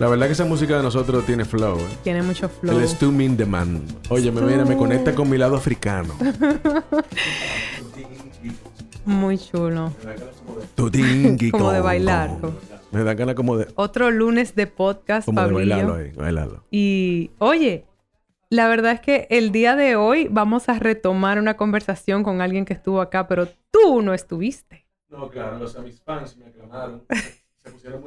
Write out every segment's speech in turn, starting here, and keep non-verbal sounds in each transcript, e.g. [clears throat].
La verdad que esa música de nosotros tiene flow. ¿eh? Tiene mucho flow. El Stu Min the Man. Oye, me, mira, me conecta con mi lado africano. [laughs] Muy chulo. Como de bailar. Me da ganas como de... Otro lunes de podcast, Como de bailarlo ahí, bailarlo. Y, oye, la verdad es que el día de hoy vamos a retomar una conversación con alguien que estuvo acá, pero tú no estuviste. No, claro, o sea, mis fans me aclamaron.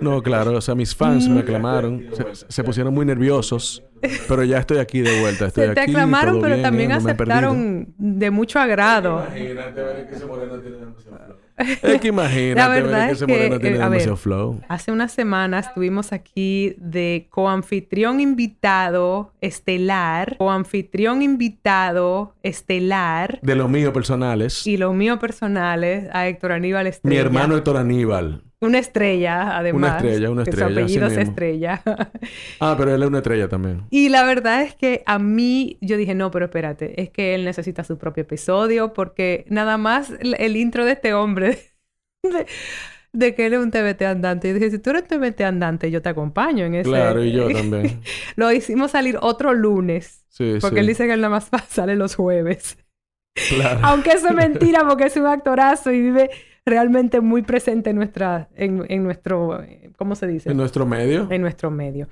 No, claro, o sea, mis fans me aclamaron. Se, se pusieron muy nerviosos. Pero ya estoy aquí de vuelta. Estoy Se te aquí, aclamaron, pero bien, también eh, no aceptaron de mucho agrado. Imagínate ver que ese moreno tiene demasiado flow. [laughs] Es que imagínate La ver verdad que es ese que, moreno tiene eh, a ver, demasiado flow. Hace unas semanas estuvimos aquí de coanfitrión invitado estelar, coanfitrión invitado estelar De los míos personales. y los míos personales a Héctor Aníbal Estrella. Mi hermano Héctor Aníbal. Una estrella, además. Una estrella, una que estrella, Su apellido es. Estrella. Ah, pero él es una estrella también. y la verdad es que a mí, yo dije, no, pero espérate, es que él necesita su propio episodio porque nada más el, el intro de este hombre, [laughs] de, de que él es un TBT andante. Yo dije, si tú eres un TBT andante, yo te acompaño en ese. Claro, y yo [laughs] también. Lo hicimos salir otro lunes. Sí, Porque sí. él dice que él nada más [laughs] sale los jueves. Claro. Aunque eso es mentira porque es un actorazo y vive realmente muy presente en nuestra, en, en nuestro, ¿cómo se dice? En nuestro medio. En nuestro medio.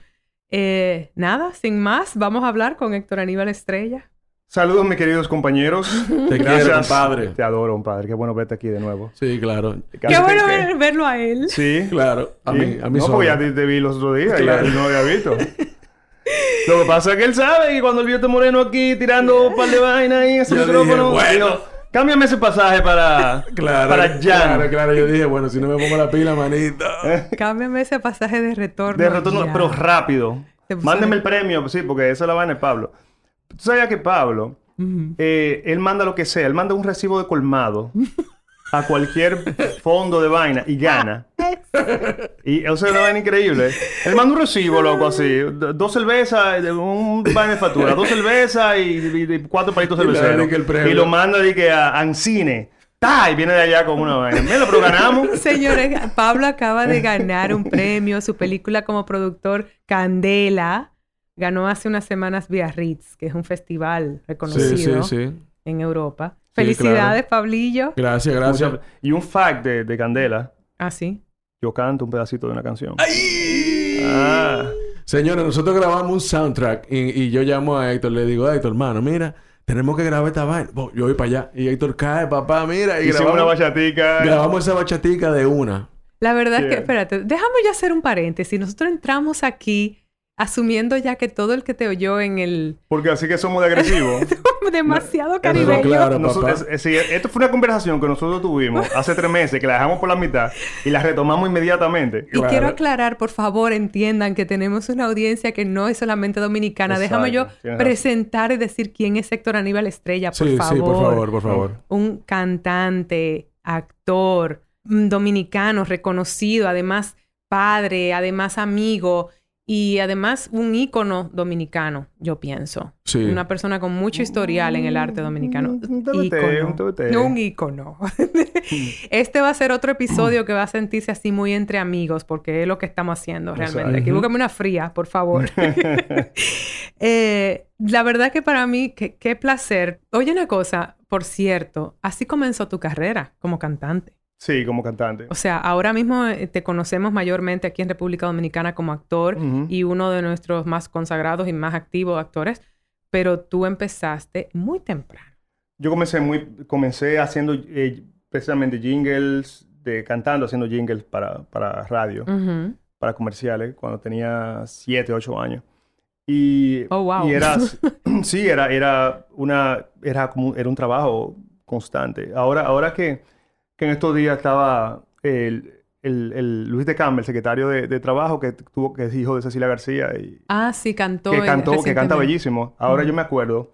Eh, nada, sin más, vamos a hablar con Héctor Aníbal Estrella. Saludos, mis queridos compañeros. [laughs] Te quiero, compadre. Te adoro, compadre. Qué bueno verte aquí de nuevo. Sí, claro. Qué bueno ver- verlo a él. Sí. Claro. A mí, a mí No, solo. porque ya te, te vi los otros días Claro. y no había visto. Lo que pasa es que él sabe que cuando vio a este moreno aquí tirando un par de vainas ahí en ese Yo micrófono, bueno. dijo, cámbiame ese pasaje para, [laughs] Claro. para Jan. Claro, claro. Yo dije, bueno, si no me pongo la pila, manito. Cámbiame ese pasaje de retorno. De retorno, ya. pero rápido. Mándeme el premio, sí, porque esa es la vaina de Pablo. Tú sabías que Pablo, eh, él manda lo que sea, él manda un recibo de colmado [laughs] a cualquier fondo de vaina y gana. Y o sea, es una vaina increíble. Él manda un recibo, loco, así. Dos cervezas, de un vaina de factura. Dos cervezas y, y- y cuatro palitos Y cerveceros. el premio. Y lo manda di que, a Ancine. ¡Ta! Y viene de allá con una vaina. Mira, pero ganamos. [laughs] Señores, Pablo acaba de ganar un premio. Su película como productor, Candela, ganó hace unas semanas Biarritz, que es un festival Sí, reconocido sí, sí. en Europa. Sí, Felicidades, Pablillo. Gracias, gracias. Muchas- Y un fact de, de Candela. Ah, sí. Yo canto un pedacito de una canción. Ah. Señores, nosotros grabamos un soundtrack y, y yo llamo a Héctor, le digo, Héctor, hermano, mira, tenemos que grabar esta vaina. Bo, Yo voy para allá. Y Héctor cae, papá, mira. Y Hicimos una grabamos, bachatica. grabamos esa bachatica de una. La verdad es que, espérate, déjame ya hacer un paréntesis. Nosotros entramos aquí asumiendo ya que todo el que te oyó en el Porque así que somos de agresivos. [laughs] demasiado Eso caribeño. claro. Nosotros- es- esto fue una conversación que nosotros tuvimos hace tres meses, que la dejamos por la mitad y la retomamos inmediatamente. Y Claro. quiero aclarar, por favor, entiendan que tenemos una audiencia que no es solamente dominicana. Déjame yo tienes presentar y decir quién es Héctor Aníbal Estrella, por sí, favor. sí, por favor, por favor. Un cantante, actor, mm, dominicano, reconocido, además padre, además amigo y además un ícono dominicano, yo pienso. Sí. Una persona con mucho historial en el arte dominicano. Un Ícono. un un ícono. [laughs] este va a ser otro episodio que va a sentirse así muy entre amigos, porque es lo que estamos haciendo realmente. Exacto. Equivócame una fría, por favor. [laughs] [laughs] Eh, la verdad que para mí, qué placer. Oye, una cosa, por cierto, así comenzó tu carrera como cantante. Sí, como cantante. O sea, ahora mismo eh, te conocemos mayormente aquí en República Dominicana como actor Ujú. y uno de nuestros más consagrados y más activos actores, pero tú empezaste muy temprano. Yo comencé muy, comencé haciendo eh, precisamente jingles, de cantando, haciendo jingles para, para radio, Ujú. para comerciales, cuando tenía 7, 8 años. Y, Oh, wow. y era, [laughs] [clears throat] sí, era, era una, era como, era un trabajo constante. Ahora, ahora que, que en estos días estaba, el- el, el Luis de Campbell, secretario de, de, Trabajo, que tuvo que es hijo de Cecilia García. Y, ah, sí, cantó. Que cantó, que canta bellísimo. Ahora yo me acuerdo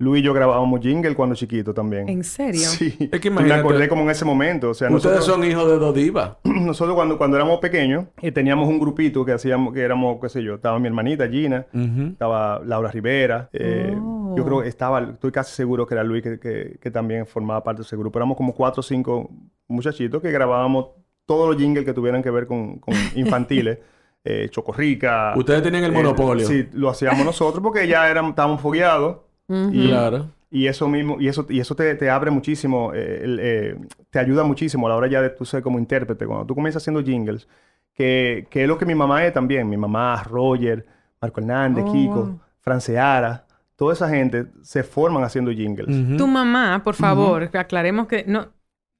Luis y yo grabábamos jingle cuando chiquito también. ¿En serio? Sí. Es que Me acordé como en ese momento. O sea, Ustedes son hijos de Dodiva. [clears throat] nosotros cuando, cuando éramos pequeños eh, teníamos un grupito que hacíamos, que éramos, qué sé yo, estaba mi hermanita Gina, estaba Laura Rivera. Eh, oh. Yo creo que estaba, estoy casi seguro que era Luis que, que, también formaba parte de ese grupo. Éramos como cuatro o cinco muchachitos que grabábamos todos los jingles que tuvieran que ver con, con [laughs] infantiles. eh, Chocorrica. Ustedes tenían el eh, monopolio. Sí, lo hacíamos nosotros porque ya éramos, estábamos fogueados y, claro. Y eso mismo, y eso, y eso te, te abre muchísimo, eh, eh, te ayuda muchísimo a la hora ya de tú ser como intérprete. Cuando tú comienzas haciendo jingles, que, que es lo que mi mamá es también. Mi mamá, Roger, Marco Hernández, oh, Kiko, Franceara, toda esa gente se forman haciendo jingles. Tu mamá, por favor, aclaremos que no...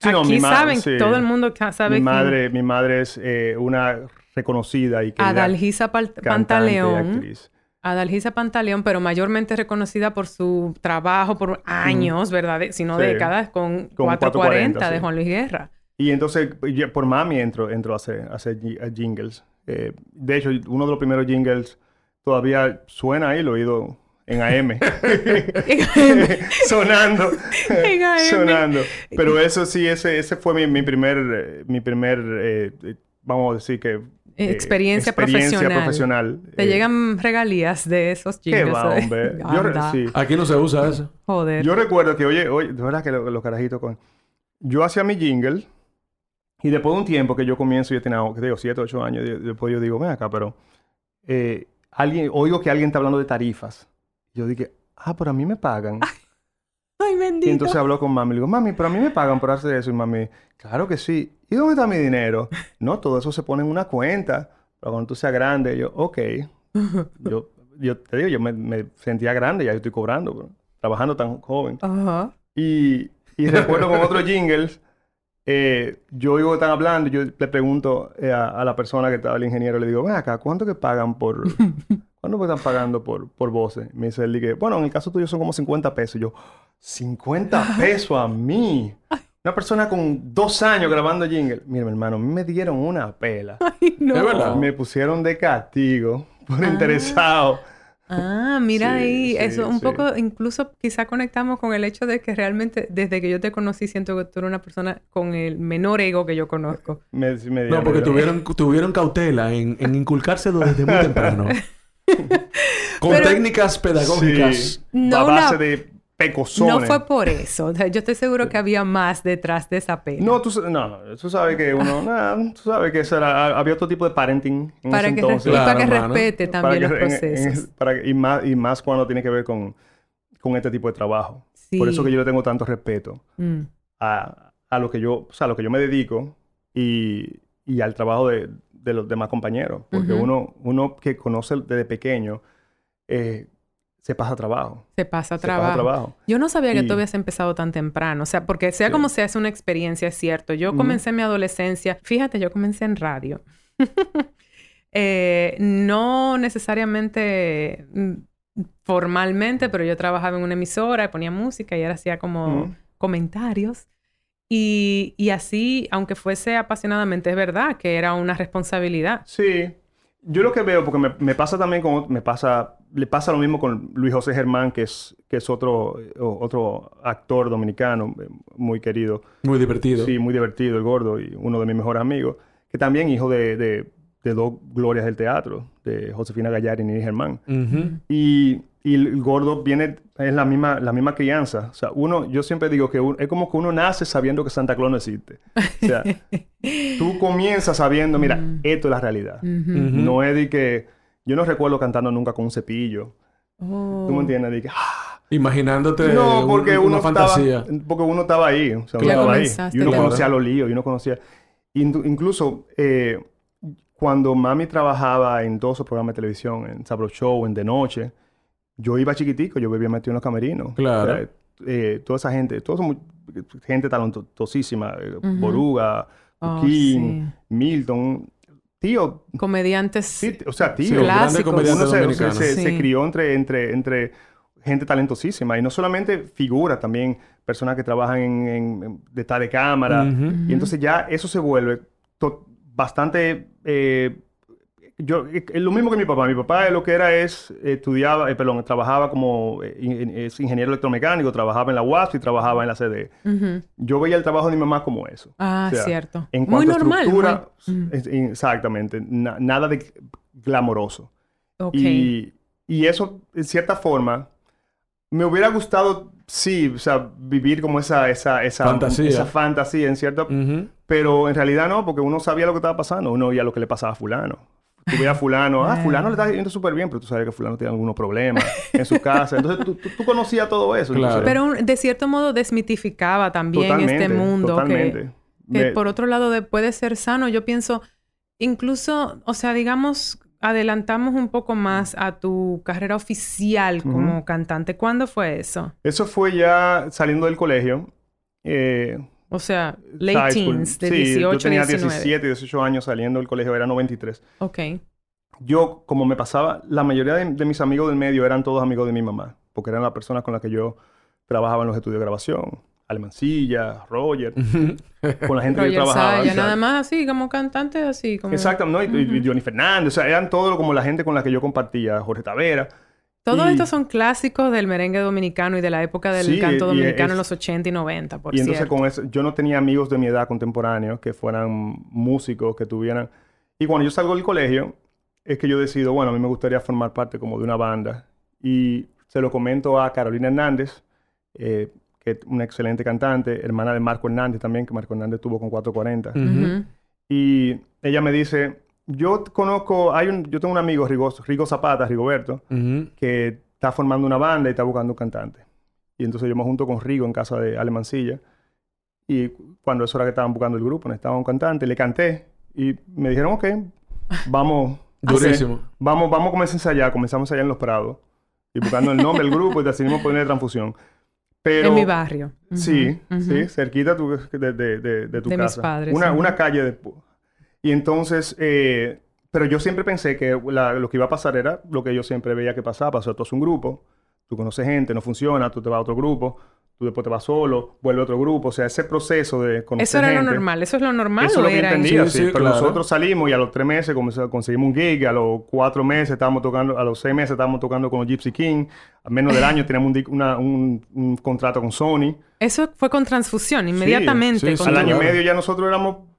Aquí saben, todo el mundo sabe mi madre, Mi madre es eh, una reconocida y que Adalgisa Pantaleón. Adalgisa Pantaleón, pero mayormente reconocida por su trabajo por años, ¿verdad? Sino décadas con, 440, de Juan Luis Guerra. Y entonces, por mami entro, entro a hacer, a hacer jingles. Eh, de hecho, uno de los primeros jingles todavía suena ahí, lo he oído en AM. [laughs] [laughs] sonando. en AM. sonando. Pero eso sí, ese, ese fue mi, primer, mi primer eh, vamos a decir que eh, experiencia, profesional. Te llegan regalías de esos jingles. Qué va, hombre. Yo, Aquí no se usa eso. Joder. Yo recuerdo que, oye, oye, de verdad que los, carajitos con... Yo hacía mi jingle y después de un tiempo que yo comienzo, yo tenía, que digo, 7, 8 años, después yo digo, ven acá, pero... Eh, alguien, oigo que alguien está hablando de tarifas. Yo dije, ah, pero a mí me pagan. Ay, bendito. Y entonces habló con mami. Le digo, mami, pero a mí me pagan por hacer eso. Y mami, claro que sí. ¿Y dónde está mi dinero? [laughs] no, todo eso se pone en una cuenta. Pero cuando tú seas grande, yo, ok. [laughs] yo, yo te digo, yo me, sentía grande, ya yo estoy cobrando, trabajando tan joven. Ajá. Y, y recuerdo con otros jingles, eh, yo oigo que están hablando, yo le pregunto eh, a, la persona que estaba, el ingeniero, le digo, ven acá, ¿cuánto que pagan por... [laughs] ¿Cuánto están pagando por, por voces? Me dice él, que, bueno, en el caso tuyo son como 50 pesos. Y yo, 50 pesos a mí. Una persona con dos años grabando jingle. Mira, mi hermano, me dieron una pela. [laughs] Ay, no. verdad? Me pusieron de castigo por ah. interesado. Ah, mira ahí. Eso un poco, incluso quizá conectamos con el hecho de que realmente desde que yo te conocí siento que tú eres una persona con el menor ego que yo conozco. [laughs] Me, no, porque tuvieron, tuvieron cautela en, en inculcárselo desde muy [laughs] temprano. con técnicas pedagógicas. a base de no fue por eso. yo estoy seguro que había más detrás de esa pena. No, tú, no, tú sabes que uno... [laughs] tú sabes que era, había otro tipo de parenting en para ese que entonces. para que respete también los procesos. y, más, y más cuando tiene que ver con, con este tipo de trabajo. Por eso que yo le tengo tanto respeto mm. a, a, lo que yo... O sea, a lo que yo me dedico y, y al trabajo de, de los demás compañeros. Porque uno, uno que conoce desde pequeño... Eh, se pasa trabajo. Se pasa, trabajo. Yo no sabía que tú habías empezado tan temprano. O sea, porque sea como sea, es una experiencia, es cierto. Yo comencé mi adolescencia. Fíjate, yo comencé en radio. [laughs] Eh, no necesariamente mm, formalmente, pero yo trabajaba en una emisora y ponía música y ahora hacía como comentarios. Y, y así, aunque fuese apasionadamente, es verdad que era una responsabilidad. Sí. Yo lo que veo, porque me, me pasa también con... Me pasa le pasa lo mismo con Luis José Germán, que es, que es otro, otro actor dominicano eh, muy querido. Muy divertido. Sí, muy divertido, el gordo, y uno de mis mejores amigos, que también hijo de, de, dos glorias del teatro, de Josefina Gallar y Nini Germán. y, y, el gordo viene, es la misma, la misma crianza. O sea, uno, yo siempre digo que es como que uno nace sabiendo que Santa Claus no existe. O sea, [laughs] tú comienzas sabiendo, mira, esto es la realidad. No es de que yo no recuerdo cantando nunca con un cepillo. ¿Tú me oh. entiendes? De ¡ah! Imaginándote no, porque uno Estaba, porque uno estaba ahí. O sea, uno estaba ahí. Y uno conocía los líos. Y uno conocía... Incluso eh, cuando mami trabajaba en todos esos programas de televisión, en Sabro Show, en De Noche, yo iba chiquitico, yo vivía metido en los camerinos. Claro. eh, toda esa gente, toda esa gente talentosísima, eh, Boruga, oh, Milton, tío. Comediantes. Sí, o sea, tío. Uno se, se, crió entre, entre, entre gente talentosísima. Y no solamente figuras, también personas que trabajan en, en detrás de cámara. Y entonces ya eso se vuelve bastante... Eh, yo, es lo mismo que mi papá. Mi papá lo que era es, estudiaba, perdón, trabajaba como es ingeniero electromecánico, trabajaba en la UAS y trabajaba en la CD. Yo veía el trabajo de mi mamá como eso. Ah, cierto. En cuanto muy normal, estructura, exactamente, nada de glamoroso. Y, y, eso, en cierta forma, me hubiera gustado, sí, o sea, vivir como esa, esa, esa fantasía, esa fantasía en cierto... Pero en realidad no, porque uno sabía lo que estaba pasando, uno veía lo que le pasaba a fulano. Tú veías a fulano, ah, fulano le está yendo súper bien, pero tú sabes que fulano tiene algunos problemas en su casa. Entonces tú, tú, conocías todo eso. Claro. pero de cierto modo desmitificaba también este mundo. Totalmente. Que, por otro lado de, puede ser sano. Yo pienso, incluso, o sea, digamos, adelantamos un poco más a tu carrera oficial como cantante. ¿Cuándo fue eso? Eso fue ya saliendo del colegio. Eh, o sea, late teens, de sí, 18 yo tenía 17, 18 años saliendo del colegio, era 93. Ok. Yo, como me pasaba, la mayoría de, mis amigos del medio eran todos amigos de mi mamá, porque eran las personas con las que yo trabajaba en los estudios de grabación. Alemancilla, Roger, [laughs] con la gente que yo trabajaba. Saya, nada más así, como cantantes así. Como... Exacto, ¿no? Y, Johnny Fernández, o sea, eran todos como la gente con la que yo compartía, Jorge Tavera. Todos estos son clásicos del merengue dominicano y de la época del canto dominicano en los 80 y 90, por Y entonces con eso, yo no tenía amigos de mi edad contemporánea que fueran músicos, que tuvieran... Y cuando yo salgo del colegio, es que yo decido, bueno, a mí me gustaría formar parte como de una banda. Y se lo comento a Carolina Hernández, eh, que es una excelente cantante, hermana de Marco Hernández también, que Marco Hernández tuvo con 440. Y ella me dice, yo conozco, hay un, yo tengo un amigo, Rigo, Rigo Zapata, Rigoberto, que está formando una banda y está buscando un cantante. Y entonces yo me junto con Rigo en casa de Alemancilla. Y cuando eso era que estaban buscando el grupo, necesitaban un cantante, le canté y me dijeron, ok, vamos. [laughs] Durísimo. vamos, vamos a comenzar a ensayar. Comenzamos allá en Los Prados. Y buscando el nombre del grupo y decidimos poner transfusión. Pero, en mi barrio. Sí, sí, cerquita de, de, de, tu casa. Mis padres. Una, una calle de... Y entonces, eh, pero yo siempre pensé que lo que iba a pasar era lo que yo siempre veía que pasaba. Pasó, tú haces un grupo, tú conoces gente, no funciona, tú te vas a otro grupo, tú después te vas solo, vuelve a otro grupo. O sea, ese proceso de conocer Eso era lo normal, eso es lo normal. Eso es lo que entendía, sí, pero nosotros salimos y a los tres meses conseguimos un gig, a los cuatro meses estábamos tocando, a los seis meses estábamos tocando con los Gypsy King, a menos del año [laughs] teníamos un, un, contrato con Sony. Eso fue con transfusión, inmediatamente. Al año y medio ya nosotros éramos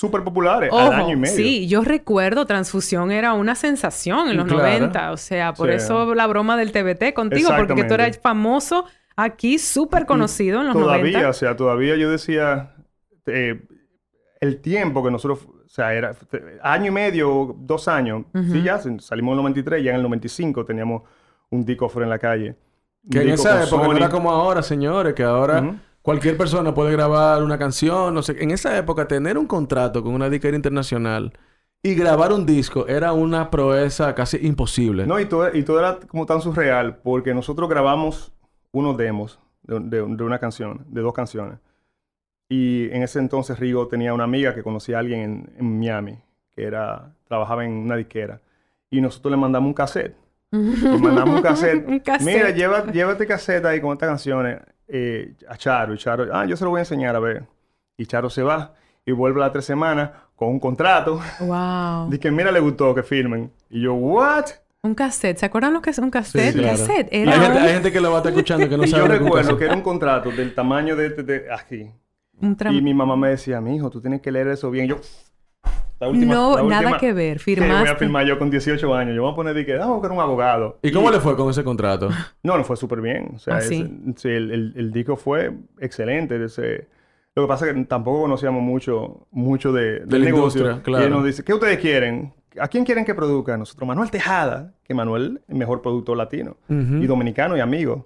súper populares al año y medio. Sí, yo recuerdo Transfusión era una sensación en los 90. O sea, por eso la broma del TBT contigo, porque tú eras famoso aquí, súper conocido en los todavía, 90. Todavía, o sea, todavía yo decía... Eh, el tiempo que nosotros... O sea, era año y medio, dos años. Sí, ya salimos en el 93, ya en el 95 teníamos un disco fuera en la calle. Que en esa época no era como ahora, señores, que ahora... Cualquier persona puede grabar una canción, no sé. En esa época, tener un contrato con una disquera internacional y grabar un disco era una proeza casi imposible. No, y todo, y todo era como tan surreal, porque nosotros grabamos unos demos de, una canción, de dos canciones. Y en ese entonces Rigo tenía una amiga que conocía a alguien en, Miami, que era, trabajaba en una disquera. Y nosotros le mandamos un cassette. le mandamos un cassette. [laughs] un cassette. Mira, lleva, llévate cassette ahí con estas canciones. Eh, a Charo. Y Charo, ah, yo se lo voy a enseñar a ver. Y Charo se va y vuelve a las tres semanas con un contrato. Wow. Dice que mira, le gustó que firmen. Y yo, ¿what? Un cassette. ¿Se acuerdan lo que es un cassette? Sí, cassette. Era hay, gente, que lo va a estar escuchando que no [laughs] sabe. yo recuerdo que era un contrato del tamaño de, de, aquí. y mi mamá me decía, mi hijo, tú tienes que leer eso bien. Y yo, no, nada que ver. Firmaste. voy a firmar yo con 18 años. Yo voy a poner de que, ah, buscar un abogado. ¿Y cómo le fue con ese contrato? [laughs] No, no fue súper bien. O sea, ¿Ah, sí? el, el, disco fue excelente. Ese... Lo que pasa es que tampoco conocíamos mucho, mucho de, del negocio. Claro. Y él nos dice, ¿qué ustedes quieren? ¿A quién quieren que produzca? Nosotros, Manuel Tejada, que Manuel es el mejor productor latino. Y dominicano y amigo.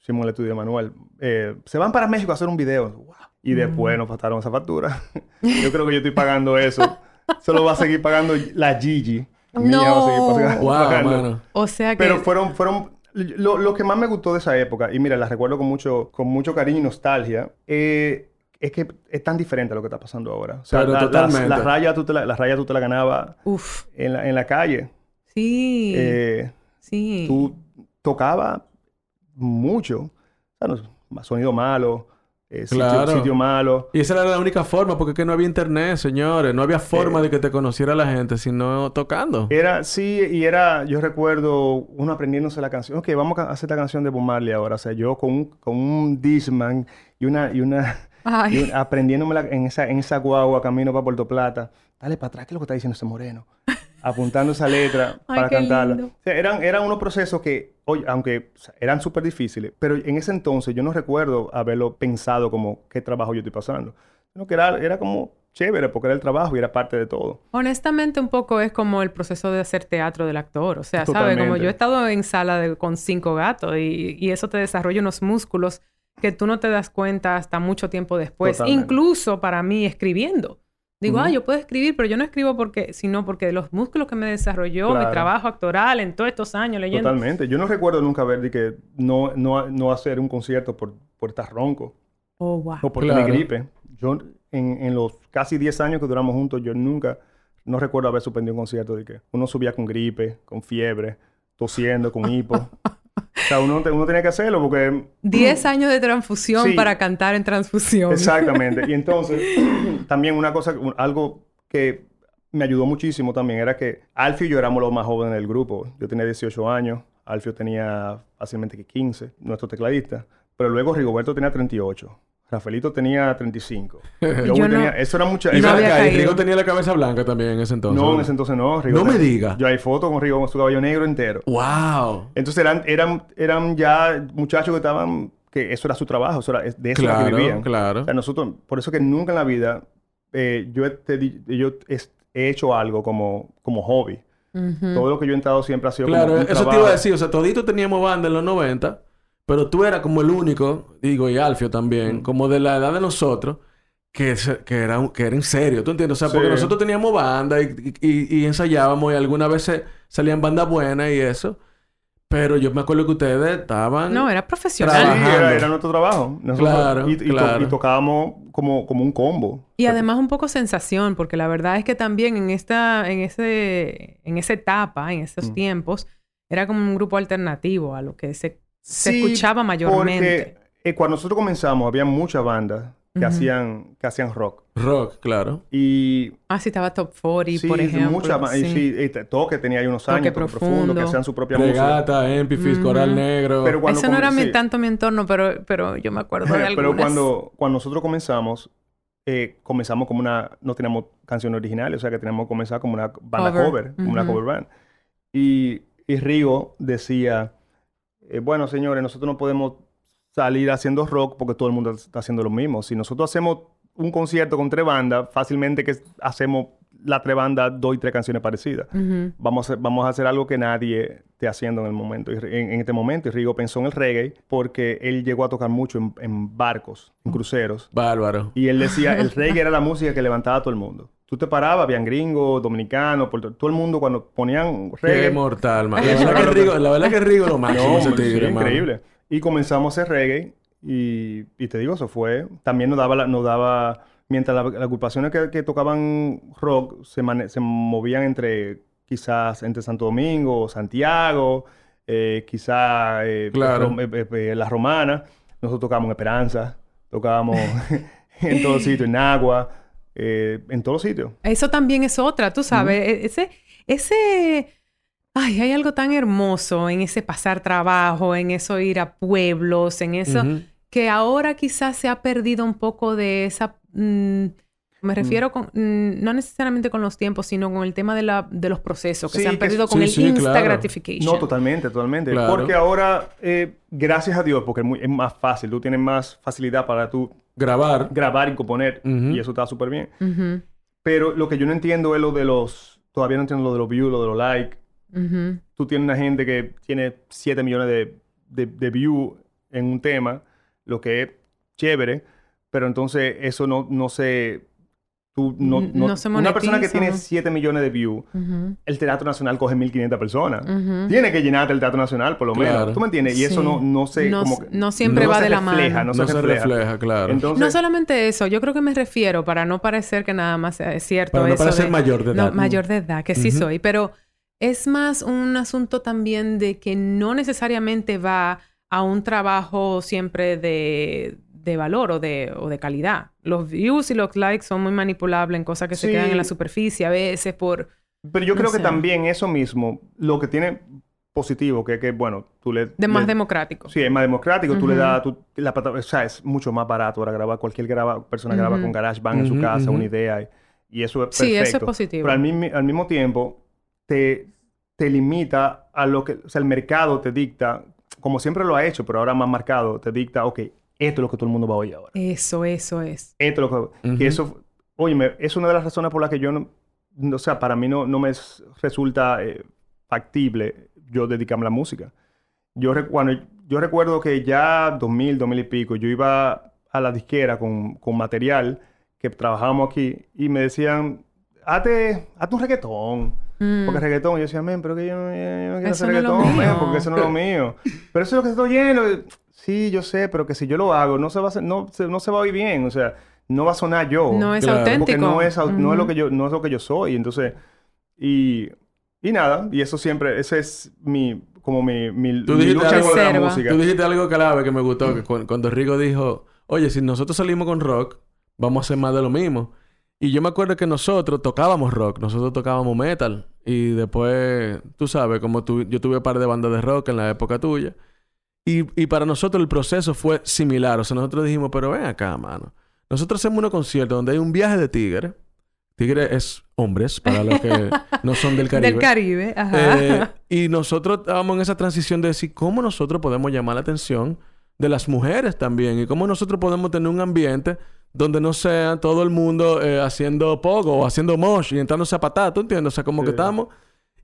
Hicimos el estudio de Manuel. Eh, se van para México a hacer un video. Y después nos pasaron esa factura. [laughs] yo creo que yo estoy pagando eso. [laughs] Solo va a seguir pagando la Gigi. No. wow, O sea que... Pero fueron... fueron lo, lo, que más me gustó de esa época, y mira, la recuerdo con mucho, con mucho cariño y nostalgia, eh, es que es tan diferente a lo que está pasando ahora. O sea, la, totalmente. La, raya tú te la, la raya tú te la ganabas En, la, en la calle. Sí. Eh, sí. Tú tocabas mucho. O sea, sonido malo, eh, sitio, malo. Y esa era la única forma, porque es que no había internet, señores. No había forma eh, de que te conociera la gente, sino tocando. Era, sí, y era, yo recuerdo uno aprendiéndose la canción. Ok, vamos a hacer la canción de Bob Marley ahora. O sea, yo con un, con un Disman y una, y una, aprendiéndome en esa, en esa guagua camino para Puerto Plata. Dale para atrás, ¿qué es lo que está diciendo ese moreno? Apuntando esa letra para cantarla. O sea, eran, eran unos procesos que, oye, aunque eran súper difíciles, pero en ese entonces yo no recuerdo haberlo pensado como qué trabajo yo estoy pasando. Sino que era, era como chévere porque era el trabajo y era parte de todo. Honestamente, un poco es como el proceso de hacer teatro del actor. O sea, ¿sabes? Como yo he estado en sala con cinco gatos y, y, eso te desarrolla unos músculos que tú no te das cuenta hasta mucho tiempo después. Incluso para mí escribiendo. Digo, ah, yo puedo escribir, pero yo no escribo porque, sino porque los músculos que me desarrolló, mi trabajo actoral en todos estos años leyendo. Totalmente. Yo no recuerdo nunca haber de que no, no, no hacer un concierto por, por estar ronco. Oh, wow. O por tener gripe. Yo, en, en, los casi 10 años que duramos juntos, yo nunca, no recuerdo haber suspendido un concierto de que uno subía con gripe, con fiebre, tosiendo, con hipo. [laughs] O sea, uno, uno tenía que hacerlo porque... 10 años de transfusión para cantar en transfusión. Exactamente. Y [laughs] entonces, [clears throat] también una cosa, algo que me ayudó muchísimo también era que Alfio y yo éramos los más jóvenes del grupo. Yo tenía 18 años, Alfio tenía fácilmente que 15, nuestro tecladista. Pero luego Rigoberto tenía 38. Rafaelito tenía 35. [laughs] Yo, tenía... Eso era mucha... Y, Rigo tenía la cabeza blanca también en ese entonces. No, en ese entonces no. no me diga. Yo hay fotos con Rigo con su cabello negro entero. ¡Wow! Entonces eran, eran, eran ya muchachos que estaban... Que eso era su trabajo. Eso era, de eso era que vivían. Claro, O sea, nosotros... Por eso que nunca en la vida... Eh, yo, he, yo he hecho algo como, como hobby. Todo lo que yo he entrado siempre ha sido claro, como eso te iba a decir. O sea, todito teníamos banda en los 90 pero tú eras como el único, digo, y Alfio también, mm. como de la edad de nosotros, que, que, era, que era en serio, ¿tú entiendes? O sea, porque nosotros teníamos banda y, y, ensayábamos y algunas veces salían bandas buenas y eso. Pero yo me acuerdo que ustedes estaban... No, era profesional. Sí, era, nuestro trabajo. claro, y, claro. y, tocábamos como, como un combo. Y además un poco sensación, porque la verdad es que también en esta, en ese, en esa etapa, en esos mm. tiempos, era como un grupo alternativo a lo que se se escuchaba mayormente. Porque eh, cuando nosotros comenzamos había muchas bandas que, hacían, que hacían rock. Rock, claro. Y... Ah, sí, estaba Top 40, por ejemplo. Muchas sí. sí, y Toque tenía ahí unos años, Toque profundo. que hacían su propia Regata, música. Empifis, Coral Negro. Pero Eso no era tanto mi entorno, pero, pero yo me acuerdo de algunas. Pero cuando, cuando nosotros comenzamos, eh, comenzamos como una... No teníamos canciones originales, o sea que teníamos que comenzar como una banda cover, como una cover band. Y, y Rigo decía eh, bueno, señores, nosotros no podemos salir haciendo rock porque todo el mundo está haciendo lo mismo. Si nosotros hacemos un concierto con tres bandas, fácilmente que hacemos la tres bandas, dos y tres canciones parecidas. vamos, a hacer, vamos a hacer algo que nadie esté haciendo en el momento, en, este momento. Y Rigo pensó en el reggae porque él llegó a tocar mucho en, barcos, en cruceros. Bárbaro. Y él decía, el [laughs] reggae era la música que levantaba a todo el mundo. Tú te parabas, habían gringos, dominicanos, todo el mundo cuando ponían reggae. Qué mortal, man. [laughs] la, verdad que Rigo, la verdad que Rigo lo máximo ese tigre, increíble. Y comenzamos a hacer reggae y, y, te digo, eso fue... También nos daba... Nos daba mientras las agrupaciones que, que, tocaban rock se, se, movían entre... Quizás entre Santo Domingo, Santiago, eh, quizás eh, claro. eh, eh, La Romana. Nosotros tocábamos en Esperanza, tocábamos [laughs] [laughs] en todo sitio, en Agua. Eh, en todos sitios. Eso también es otra, tú sabes, e-, ese, ese, ay, hay algo tan hermoso en ese pasar trabajo, en eso ir a pueblos, en eso, que ahora quizás se ha perdido un poco de esa... Mm, me refiero con, mm, no necesariamente con los tiempos, sino con el tema de, la, de los procesos, que se han perdido con el insta gratification. No, totalmente, totalmente. Porque ahora, eh, gracias a Dios, porque es, muy, es, más fácil, tú tienes más facilidad para tú Grabar. Grabar y componer. Y eso está súper bien. Pero lo que yo no entiendo es lo de los... Todavía no entiendo lo de los views, lo de los likes. Tú tienes una gente que tiene 7 millones de, de, de views en un tema, lo que es chévere, pero entonces eso no, no se no, una persona que tiene 7 millones de views, el Teatro Nacional coge 1500 personas. Tiene que llenarte el Teatro Nacional, por lo menos. ¿Tú me entiendes? Y eso no, no se... No, no siempre va de la mano. No, se, refleja. claro. no solamente eso. Yo creo que me refiero, para no parecer que nada más es cierto Para no parecer mayor de edad. mayor de edad, que sí soy. Pero es más un asunto también de que no necesariamente va a un trabajo siempre de de valor o de, o de calidad. Los views y los likes son muy manipulables en cosas que se quedan en la superficie a veces por... Pero yo creo que también eso mismo, lo que tiene positivo, que, que bueno, tú le... De más democrático. Sí, es más democrático. Tú le das... la, o sea, es mucho más barato ahora grabar. Cualquier graba, persona graba con GarageBand en su casa, una idea. Y, eso es perfecto. Sí, eso es positivo. Pero al, mismo, al mismo tiempo, te, te limita a lo que... O sea, el mercado te dicta, como siempre lo ha hecho, pero ahora más marcado, te dicta, ok, esto es lo que todo el mundo va a oír ahora. Eso, eso es. Esto es lo que... que eso... Oye, es una de las razones por las que yo no... O sea, para mí no, no me resulta eh, factible yo dedicarme a la música. Yo, cuando, yo recuerdo que ya 2000, 2000 y pico, yo iba a la disquera con, con material que trabajábamos aquí y me decían, hazte, hazte un reggaetón. Mm. Porque reggaetón, yo decía, men, pero que yo, no quiero hacer reggaetón, men, porque eso no es lo mío. [laughs] pero eso es lo que estoy lleno. Sí, yo sé, pero que si yo lo hago, no se va a, no, no se va a oír bien. O sea, no va a sonar yo. No es auténtico. Porque no es, no es lo que yo, no es lo que yo soy. Entonces, y y nada, y eso siempre, ese es mi, como mi, mi, ¿Tú lucha algo, la música. Tú dijiste algo clave que me gustó, que cuando Rico dijo, oye, si nosotros salimos con rock, vamos a hacer más de lo mismo. Y yo me acuerdo que nosotros tocábamos rock, nosotros tocábamos metal. Y después, tú sabes, como tú, yo tuve un par de bandas de rock en la época tuya. Y, y para nosotros el proceso fue similar. O sea, nosotros dijimos, pero ven acá, mano. Nosotros hacemos unos conciertos donde hay un viaje de tigre Tigre es hombres, para los que [laughs] no son del Caribe. Del Caribe, ajá. Eh, y nosotros estábamos en esa transición de decir cómo nosotros podemos llamar la atención de las mujeres también y cómo nosotros podemos tener un ambiente donde no sea todo el mundo eh, haciendo pogo o haciendo mosh y entrándose a patada, ¿tú entiendes? O sea, como que estamos...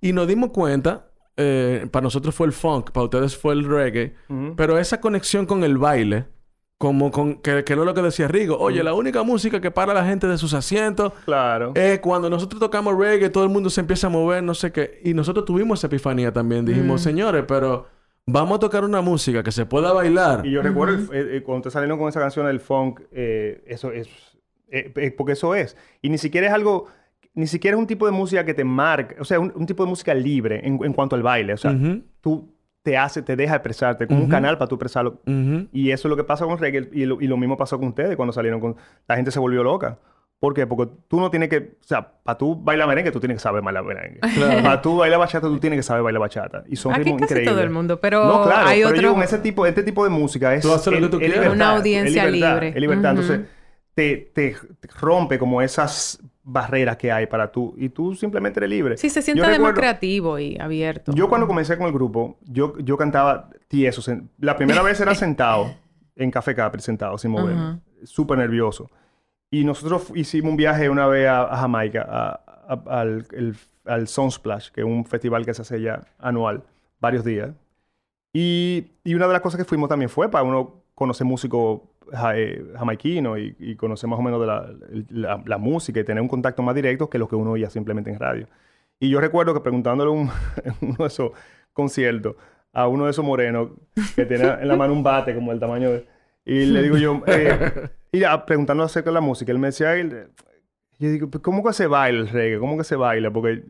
Y nos dimos cuenta, eh, para nosotros fue el funk, para ustedes fue el reggae, pero esa conexión con el baile como con... Que, que no es lo que decía Rigo. Oye, la única música que para a la gente de sus asientos... Claro. Es cuando nosotros tocamos reggae, todo el mundo se empieza a mover, no sé qué. Y nosotros tuvimos esa epifanía también. Dijimos, señores, pero... Vamos a tocar una música que se pueda bailar. Y yo recuerdo eh, eh, cuando te salieron con esa canción del funk, eh, eso es... porque eso es. Y ni siquiera es algo... Ni siquiera es un tipo de música que te marca. O sea, un, tipo de música libre en, en, cuanto al baile. O sea, tú te hace, te deja expresarte, como un canal para tú expresarlo. Y eso es lo que pasa con reggae y lo, y lo, mismo pasó con ustedes cuando salieron con... La gente se volvió loca. ¿Por qué? Porque tú no tienes que... O sea, para tú bailar merengue, tú tienes que saber bailar merengue. [laughs] Para tú bailar bachata, tú tienes que saber bailar bachata. Y son Aquí ritmos casi increíbles. todo el mundo, pero no, claro, hay pero otro... ese tipo, este tipo de música es... Tú haces lo que tú quieras. Una audiencia libre. Es libertad. Entonces, te, te rompe como esas barreras que hay para tú y tú simplemente eres libre. Sí, se siente más creativo y abierto. Yo cuando comencé con el grupo, yo, yo cantaba tieso. La primera vez era [laughs] sentado en Café Capri, sentado sin moverme. Súper nervioso. Y nosotros hicimos un viaje una vez a, Jamaica, al, el, al Sunsplash, que es un festival que se hace ya anual, varios días. Y, y una de las cosas que fuimos también fue para uno conocer músicos jamaiquino y, y, conocer más o menos de la, música y tener un contacto más directo que lo que uno oía simplemente en radio. Y yo recuerdo que preguntándole un, [laughs] en uno de esos conciertos a uno de esos morenos que tenía en la mano un bate como el tamaño de... Y le digo yo, eh, y preguntando acerca de la música, él me decía, yo digo, ¿cómo que se baila el reggae? ¿Cómo que se baila? Porque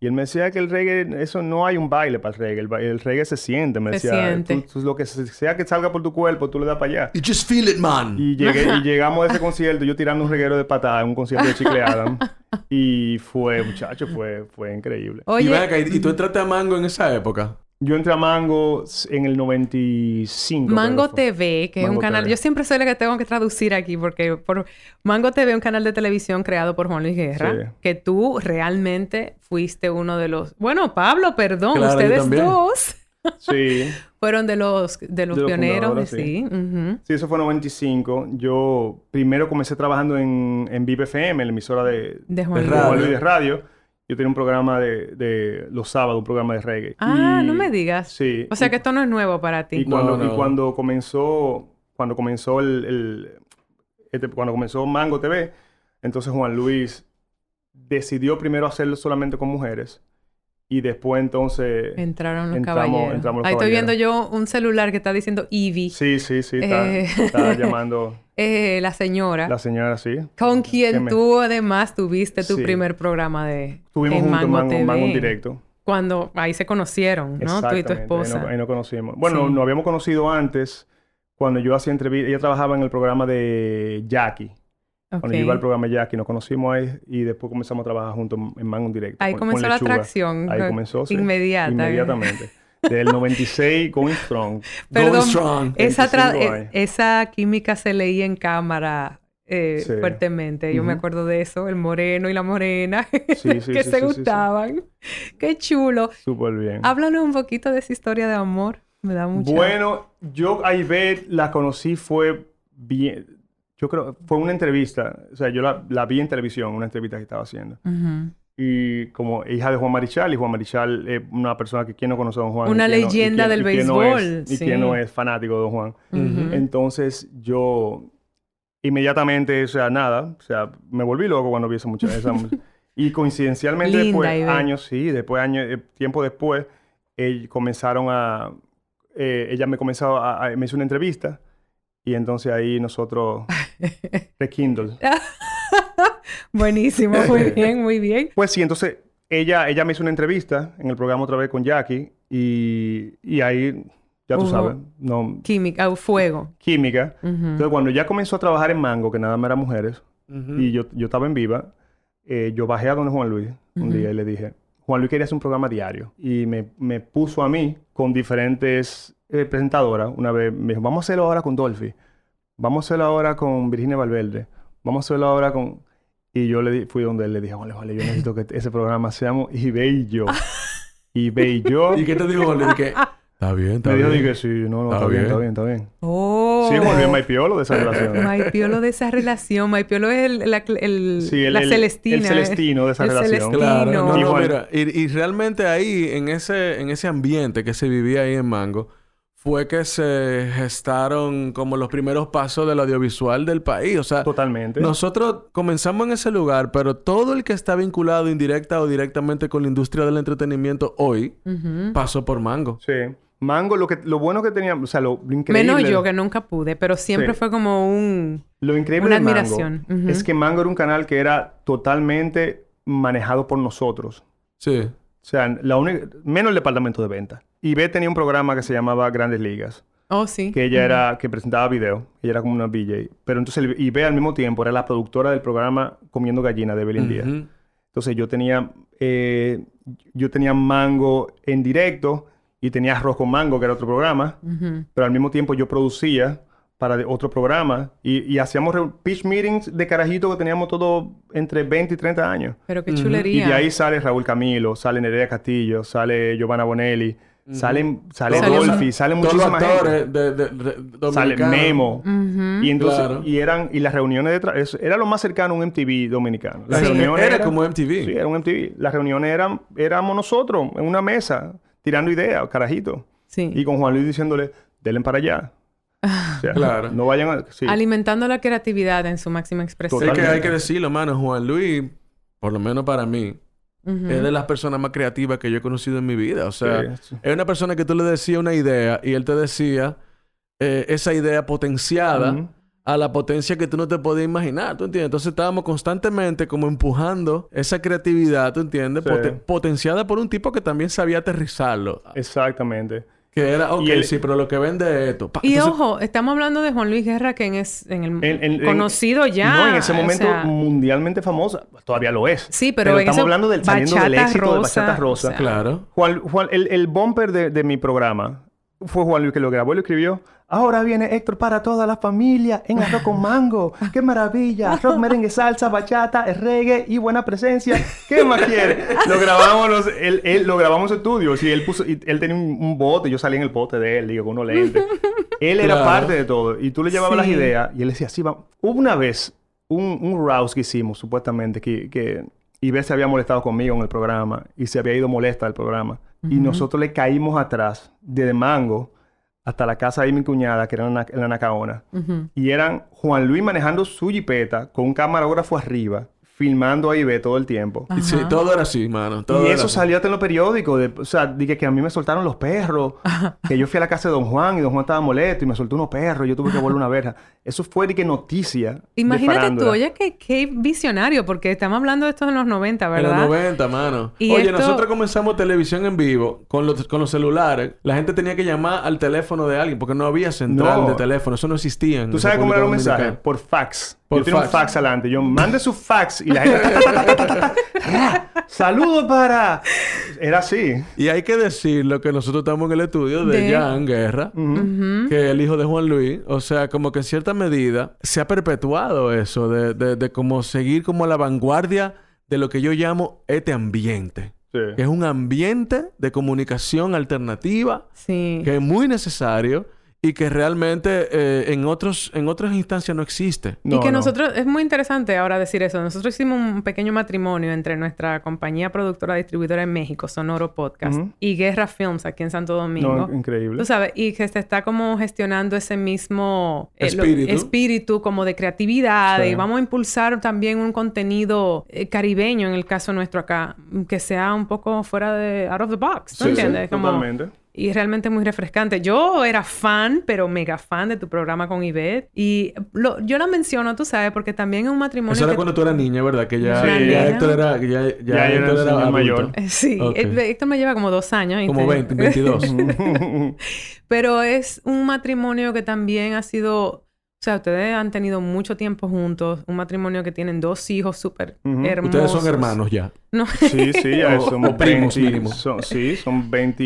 y él me decía que el reggae, eso no hay un baile para el reggae. El, reggae se siente, me decía. Siente. lo que sea que salga por tu cuerpo, tú le das para allá. You just feel it, man. Y, llegué, y llegamos a ese concierto, yo tirando un reguero de patada en un concierto de Chicle [laughs] Adam. y fue, muchacho, fue, fue increíble. Oye. Y, ¿y tú entraste a Mango en esa época? Yo entré a Mango en el 95. Mango TV, que es un canal. Yo siempre soy la que tengo que traducir aquí, porque por Mango TV es un canal de televisión creado por Juan Luis Guerra. Que tú realmente fuiste uno de los. Bueno, Pablo, perdón, ustedes dos. Sí. [laughs] Fueron de los, de los, pioneros, sí. Sí. eso fue en 95. Yo primero comencé trabajando en, en Vive FM, la emisora de, de Juan Luis de Radio. Yo tenía un programa de, de, los sábados, un programa de reggae. Ah, no me digas. Sí. O sea que esto no es nuevo para ti. Y cuando, y cuando comenzó, cuando comenzó el, el este, cuando comenzó Mango TV, entonces Juan Luis decidió primero hacerlo solamente con mujeres. Y después entonces... Entraron los caballeros. Ahí estoy viendo yo un celular que está diciendo Ivy. Sí, sí, sí. Está, eh, está llamando... [laughs] Eh, la señora. La señora, sí. Con quien tú además tuviste tu primer programa de... Tuvimos un Mango, Mango, directo. Cuando ahí se conocieron, ¿no? Tú y tu esposa. Ahí, no, ahí nos conocimos. Bueno, nos habíamos conocido antes cuando yo hacía entrevistas, ella trabajaba en el programa de Jackie. Cuando yo iba al programa Jackie, nos conocimos ahí y después comenzamos a trabajar juntos en Mango Directo. Ahí comenzó la atracción. Ahí comenzó, sí. Inmediata. Inmediatamente. Del 96, Going Strong. [laughs] Perdón, going strong. Esa, e, esa química se leía en cámara eh, fuertemente. Yo me acuerdo de eso, el moreno y la morena, [laughs] que se gustaban. Qué chulo. Súper bien. Háblanos un poquito de esa historia de amor. Me da mucho. Bueno, yo a Ivette la conocí fue bien. Yo creo, fue una entrevista. O sea, yo la, vi en televisión, una entrevista que estaba haciendo. Y como hija de Juan Marichal, y Juan Marichal es una persona que quien no conoce a Don Juan. Una leyenda del béisbol. y quien no es fanático de Don Juan. Entonces yo inmediatamente, o sea, nada, o sea, me volví loco cuando vi esa muchacha. y [laughs] coincidencialmente después, años, sí, después, años, eh, tiempo después, comenzaron a, eh, ella me comenzó a, me hizo una entrevista y entonces ahí nosotros, [laughs] de Kindle. [laughs] Buenísimo, muy bien, muy bien. Pues sí, entonces ella, ella me hizo una entrevista en el programa otra vez con Jackie y, y ahí ya tú sabes. No, química, fuego. Química. Entonces, cuando ya comenzó a trabajar en Mango, que nada más era mujeres, y yo, yo estaba en Viva, eh, yo bajé a donde Juan Luis un día y le dije, Juan Luis quería hacer un programa diario. Y me, me puso a mí con diferentes eh, presentadoras. Una vez me dijo, vamos a hacerlo ahora con Dolphy. Vamos a hacerlo ahora con Virginia Valverde. Vamos a hacerlo ahora con... Y yo le fui donde él le dije, vale, vale, yo necesito que ese programa seamos y yo. Ibe y yo. ¿Y [laughs] qué te digo? Le dije, Está bien, está bien. Me dijo que sí, no, no, está, bien, está bien, está bien. Oh. Sí, volvió Maipiolo [laughs] de esa relación. Maipiolo de esa relación. Maipiolo es el, la, el, sí, el, la Celestina. El Celestino de esa el relación. Claro. No, no, mira, y, y, realmente ahí, en ese, en ese ambiente que se vivía ahí en Mango, fue que se gestaron como los primeros pasos del audiovisual del país. O sea, totalmente. Nosotros comenzamos en ese lugar, pero todo el que está vinculado indirecta o directamente con la industria del entretenimiento hoy pasó por Mango. Sí. Mango, lo, que, lo bueno que tenía, o sea, lo, increíble... Menos yo, que nunca pude, pero siempre fue como un... Lo increíble una admiración. es que Mango era un canal que era totalmente manejado por nosotros. Sí. O sea, la única... Menos el departamento de venta. Y B tenía un programa que se llamaba Grandes Ligas. Oh, sí. Que ella era... Que presentaba video. Ella era como una BJ. Pero entonces... Y B al mismo tiempo era la productora del programa Comiendo Gallina de Belén Díaz. Entonces yo tenía... Eh, yo tenía Mango en directo y tenía Arroz con Mango, que era otro programa, pero al mismo tiempo yo producía para otro programa y, hacíamos pitch meetings de carajito que teníamos todo entre 20 y 30 años. Pero qué chulería. Y de ahí sale Raúl Camilo, sale Nerea Castillo, sale Giovanna Bonelli, salen, sale Dolphy, salen muchísimas actores de, de, Sale Memo. Y entonces, y eran, y las reuniones de era lo más cercano a un MTV dominicano. Las reuniones era, como MTV. Sí, era un MTV. Las reuniones eran, éramos nosotros en una mesa tirando ideas, carajito. Sí. Y con Juan Luis diciéndole, denle para allá. claro. No vayan a... Alimentando la creatividad en su máxima expresión. Es que hay que decirlo, mano. Juan Luis, por lo menos para mí, es de las personas más creativas que yo he conocido en mi vida. O sea, es una persona que tú le decías una idea y él te decía eh, esa idea potenciada a la potencia que tú no te podías imaginar, ¿tú entiendes? Entonces estábamos constantemente como empujando esa creatividad, ¿tú entiendes? potenciada por un tipo que también sabía aterrizarlo. Exactamente. Que era, ok, sí, pero lo que vende es esto. y ojo, estamos hablando de Juan Luis Guerra, que es en el conocido ya. No, en ese momento mundialmente famoso. Todavía lo es. Sí, pero, estamos hablando del saliendo del éxito de Bachata Rosa. claro. Juan, el, el bumper de, de mi programa fue Juan Luis que lo grabó y lo escribió. Ahora viene Héctor para toda la familia en arroz con mango. ¡Qué maravilla! Arroz, merengue, salsa, bachata, reggae y buena presencia. ¿Qué más quiere? Lo grabamos, él, lo grabamos en estudio. Sí, él, puso, él tenía un, bote. Yo salí en el bote de él, digo, con unos lentes. Él era parte de todo. Y tú le llevabas las ideas y él decía, sí, va. Hubo una vez un, un rouse que hicimos, supuestamente, que, que Iber se había molestado conmigo en el programa y se había ido molesta del programa. Y nosotros le caímos atrás, desde Mango hasta la casa de mi cuñada, que era en la, Nacaona. Y eran Juan Luis manejando su jipeta con un camarógrafo arriba, filmando a Ivette todo el tiempo. Sí, todo era así, mano. y eso salió hasta en los periódicos. De, o sea, dije que a mí me soltaron los perros. que yo fui a la casa de Don Juan y Don Juan estaba molesto y me soltó unos perros. Y yo tuve que volver una [laughs] verja. Eso fue de que noticia. Imagínate tú, oye, qué, visionario, porque estamos hablando de esto en los 90, ¿verdad? En los 90, mano. oye, nosotros comenzamos televisión en vivo con los, con los celulares. La gente tenía que llamar al teléfono de alguien porque no había central de teléfono. Eso no existía. ¿Tú sabes cómo era un mensaje? Por fax. Por yo tengo un fax adelante. Yo mande su fax y la gente. ¡Saludo para! Era así. Y hay que decir lo que nosotros estamos en el estudio de, Jan Guerra, que es el hijo de Juan Luis. O sea, como que en cierta medida se ha perpetuado eso de, de, de como seguir como la vanguardia de lo que yo llamo este ambiente. Que es un ambiente de comunicación alternativa que es muy necesario y que realmente eh, en otros en otras instancias no existe. y que nosotros es muy interesante ahora decir eso. Nosotros hicimos un pequeño matrimonio entre nuestra compañía productora distribuidora en México, Sonoro Podcast, y Guerra Films aquí en Santo Domingo. No, increíble. Tú sabes, y que se está como gestionando ese mismo eh, espíritu. espíritu como de creatividad y vamos a impulsar también un contenido eh, caribeño en el caso nuestro acá, que sea un poco fuera de out of the box, ¿tú entiendes? totalmente y realmente muy refrescante. Yo era fan, pero mega fan de tu programa con Ivette. Y yo la menciono, tú sabes, porque también es un matrimonio. Eso era cuando tú eras niña, ¿verdad? Que ya, ya Héctor era, ya, ya, Héctor era, mayor. Eh, sí, Héctor me lleva como dos años. Como 20, 22. [laughs] pero es un matrimonio que también ha sido. O sea, ustedes han tenido mucho tiempo juntos, un matrimonio que tienen dos hijos súper hermosos. Ustedes son hermanos ya. No. Sí, sí, ya [laughs] somos primos sí, son 20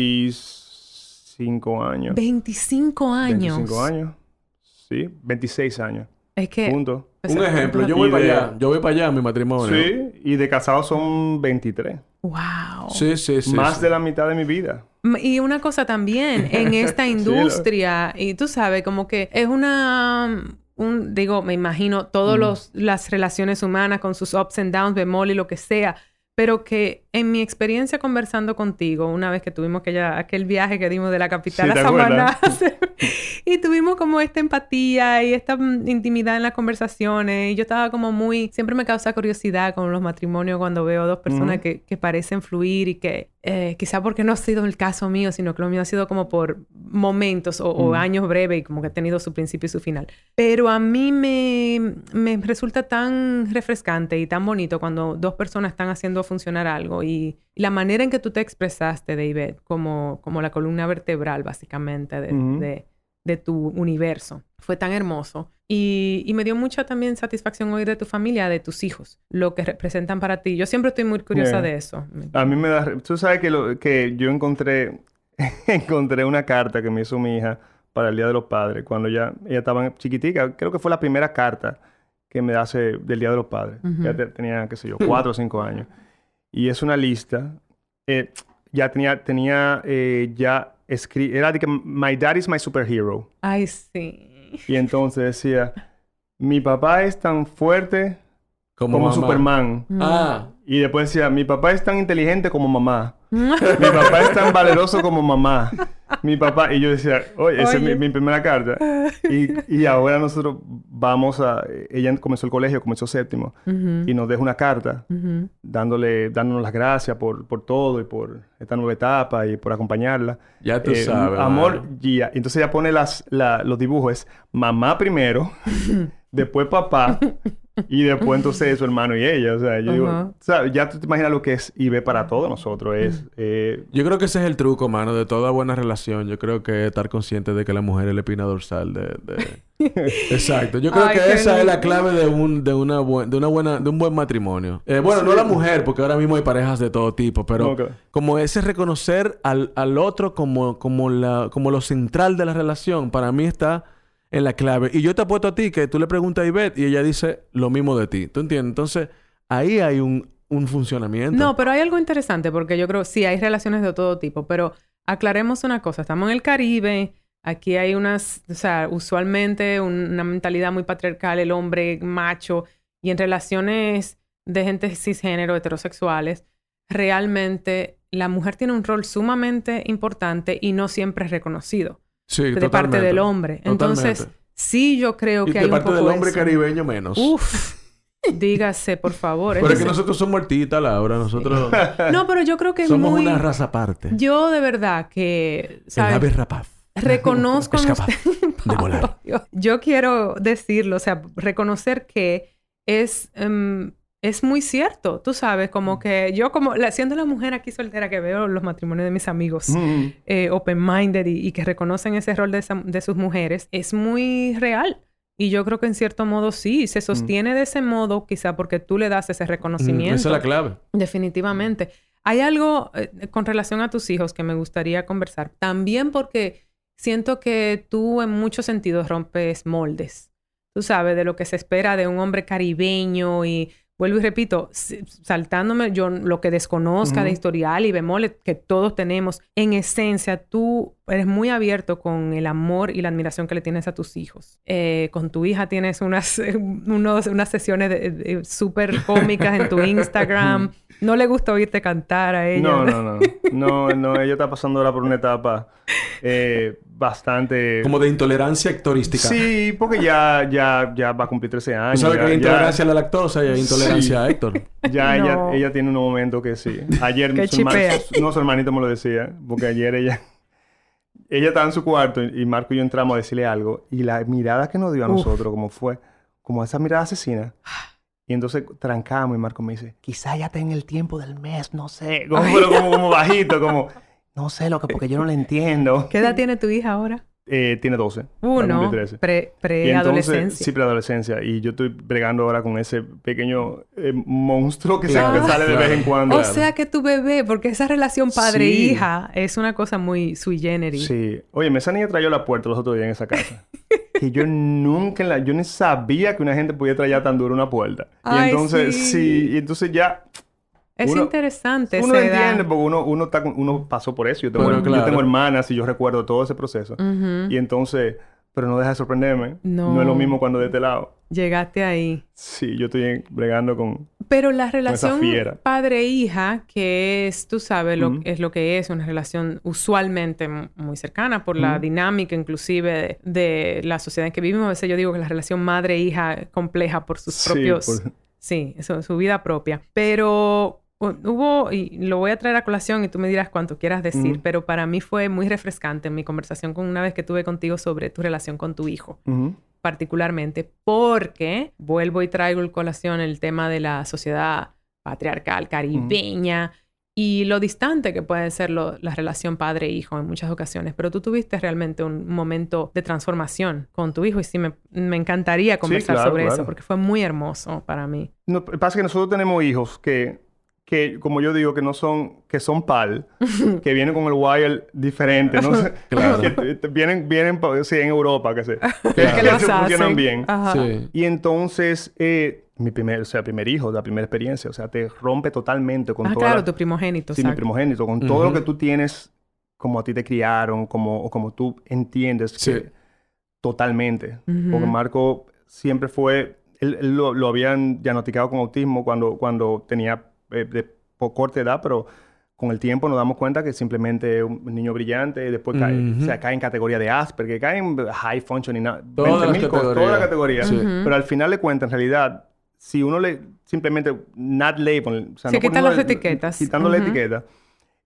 25 años. 25 años. 25 años. Sí, 26 años. Es que... Punto. Un ejemplo, yo voy para allá. Yo voy para allá a mi matrimonio. Sí, y de casados son 23. Wow. Sí, sí, sí. Más de la mitad de mi vida. Y una cosa también, en [laughs] esta industria, y tú sabes, como que es una un, digo, me imagino, todas mm. las relaciones humanas con sus ups and downs, bemol y lo que sea, pero que en mi experiencia conversando contigo, una vez que tuvimos aquel viaje que dimos de la capital a Samaná, [laughs] y tuvimos como esta empatía y esta mm, intimidad en las conversaciones, y yo estaba como muy, siempre me causa curiosidad con los matrimonios cuando veo dos personas que, que, parecen fluir y que eh, quizá porque no ha sido el caso mío, sino que lo mío ha sido como por momentos o, años breves y como que ha tenido su principio y su final. Pero a mí me, me resulta tan refrescante y tan bonito cuando dos personas están haciendo funcionar algo y, la manera en que tú te expresaste, David, como, como la columna vertebral, básicamente, de, de, tu universo, fue tan hermoso. Y, y, me dio mucha también satisfacción oír de tu familia, de tus hijos, lo que representan para ti. Yo siempre estoy muy curiosa de eso. A mí me da... Tú sabes que, lo, que yo encontré, [laughs] encontré una carta que me hizo mi hija para el Día de los Padres, cuando ya ella estaba chiquitica. Creo que fue la primera carta que me hace del Día de los Padres. Ya tenía, qué sé yo, [laughs] cuatro o cinco años. Y es una lista. Eh, ya tenía, tenía eh, ya escrito, era de que My Dad is my superhero. Ay, sí. [laughs] Y entonces decía, mi papá es tan fuerte como, Superman. Ah. Y después decía, mi papá es tan inteligente como mamá. [laughs] mi papá es tan valeroso como mamá. [laughs] Mi papá, y yo decía, oye, esa es mi, primera carta. Y, y, [laughs] ahora nosotros vamos a, ella comenzó el colegio, comenzó séptimo, y nos deja una carta dándole, dándonos las gracias por, por todo y por esta nueva etapa y por acompañarla. Ya tú eh, sabes. Amor, guía. Entonces ella pone las, los dibujos, es mamá primero, [laughs] después papá, y después [laughs] entonces su hermano y ella. O sea, yo digo, o sea, ya tú te imaginas lo que es IB para todos nosotros. Es, eh... Yo creo que ese es el truco, mano, de toda buena relación. Yo creo que estar consciente de que la mujer es la espina dorsal de... [laughs] Exacto. Yo creo que esa es la clave de un, de una, de una buena, de un buen matrimonio. Eh, bueno, no la mujer, porque ahora mismo hay parejas de todo tipo, pero como ese reconocer al, al otro como, como, la, como lo central de la relación, para mí está en la clave. Y yo te apuesto a ti que tú le preguntas a Ivette y ella dice lo mismo de ti. ¿Tú entiendes? Entonces, ahí hay un, un funcionamiento. No, pero hay algo interesante porque yo creo, sí, hay relaciones de todo tipo, pero aclaremos una cosa. Estamos en el Caribe. Aquí hay unas, o sea, usualmente una mentalidad muy patriarcal, el hombre macho, y en relaciones de gente cisgénero, heterosexuales, realmente la mujer tiene un rol sumamente importante y no siempre es reconocido de parte del hombre. Entonces, sí yo creo que hay de parte un del hombre caribeño menos. Uf. [laughs] Dígase, por favor. Pero es que nosotros somos artistas, Laura. Nosotros... [laughs] no, pero yo creo que Somos una raza aparte. Yo de verdad que... ¿sabes? El ave rapaz. Reconozco... es capaz [laughs] de volar. Yo quiero decirlo, o sea, reconocer que es... Em, es muy cierto, tú sabes, como que yo como siendo la mujer aquí soltera que veo los matrimonios de mis amigos mm. eh, open-minded y, que reconocen ese rol de, de, sus mujeres, es muy real. Y yo creo que en cierto modo sí, se mm. sostiene de ese modo, quizá porque tú le das ese reconocimiento. esa es la clave. Definitivamente. Hay algo eh, con relación a tus hijos que me gustaría conversar. También porque siento que tú en muchos sentidos rompes moldes. Tú sabes, de lo que se espera de un hombre caribeño y vuelvo y repito, saltándome yo lo que desconozca de historial y bemoles que todos tenemos, en esencia tú eres muy abierto con el amor y la admiración que le tienes a tus hijos. Eh, con tu hija tienes unas, [laughs] unos, unas sesiones súper cómicas en tu [laughs] Instagram. No le gusta oírte cantar a ella. No, no, no. No, no, ella está pasando ahora por una etapa eh, bastante... Como de intolerancia hectorística. Sí, porque ya, ya, ya va a cumplir 13 años. ¿Sabes que hay intolerancia a la lactosa y hay intolerancia a Héctor? Ya ella, ella tiene un momento que sí. Ayer su, no, su hermanito me lo decía, porque ayer ella ella estaba en su cuarto y Marco y yo entramos a decirle algo y la mirada que nos dio a nosotros, como fue, como esa mirada asesina. Y entonces trancamos y Marco me dice, quizá ya tenga el tiempo del mes, no sé, como, como, bajito, como, no sé lo que, porque yo no le entiendo. ¿Qué edad tiene tu hija ahora? Eh, tiene 12. Uno. Pre-adolescencia. sí, preadolescencia. Y yo estoy bregando ahora con ese pequeño eh, monstruo que, sale de vez en cuando. O sea que tu bebé, porque esa relación padre-hija es una cosa muy sui generis. Sí. Oye, esa niña trayó la puerta los otros días en esa casa. [laughs] que yo nunca la... Yo ni sabía que una gente podía traer tan duro una puerta. y entonces, sí. Y entonces ya... Es interesante. Uno entiende porque uno, uno, está, uno pasó por eso. Yo tengo, yo tengo hermanas y yo recuerdo todo ese proceso. Y entonces, pero no deja de sorprenderme. No. es lo mismo cuando de este lado. Llegaste ahí. Sí, yo estoy bregando con. Pero la relación padre-hija, que es, tú sabes, lo, es lo que es, una relación usualmente muy cercana por la dinámica, inclusive, de, la sociedad en que vivimos. A veces yo digo que la relación madre-hija compleja por sus propios. Sí, eso, su vida propia. Pero hubo, y lo voy a traer a colación y tú me dirás cuanto quieras decir, pero para mí fue muy refrescante mi conversación con una vez que tuve contigo sobre tu relación con tu hijo. Particularmente porque vuelvo y traigo el colación el tema de la sociedad patriarcal caribeña y lo distante que puede ser la relación padre-hijo en muchas ocasiones. Pero tú tuviste realmente un momento de transformación con tu hijo y sí me, encantaría conversar sobre eso porque fue muy hermoso para mí. No, pasa que nosotros tenemos hijos que que, como yo digo, que no son, que son PAL, que vienen con el wire diferente, ¿no? [laughs] claro. que vienen, vienen sí, en Europa, que, se, que, funcionan bien. Y entonces, eh, mi primer, o sea, primer hijo, la primera experiencia, o sea, te rompe totalmente con ah, todo. claro, tu primogénito. Sí, mi primogénito, con todo lo que tú tienes, como a ti te criaron, como, o como tú entiendes que totalmente. Porque Marco siempre fue, él, lo, lo, habían diagnosticado con autismo cuando, cuando tenía eh, de corta edad, pero con el tiempo nos damos cuenta que simplemente es un niño brillante, después cae, o sea, cae en categoría de Asperger, cae en high functioning, toda, la categoría. toda la categoría. Pero al final de cuentas, en realidad, si uno le simplemente not label, o sea, no quitan las etiquetas. Quitando la etiqueta,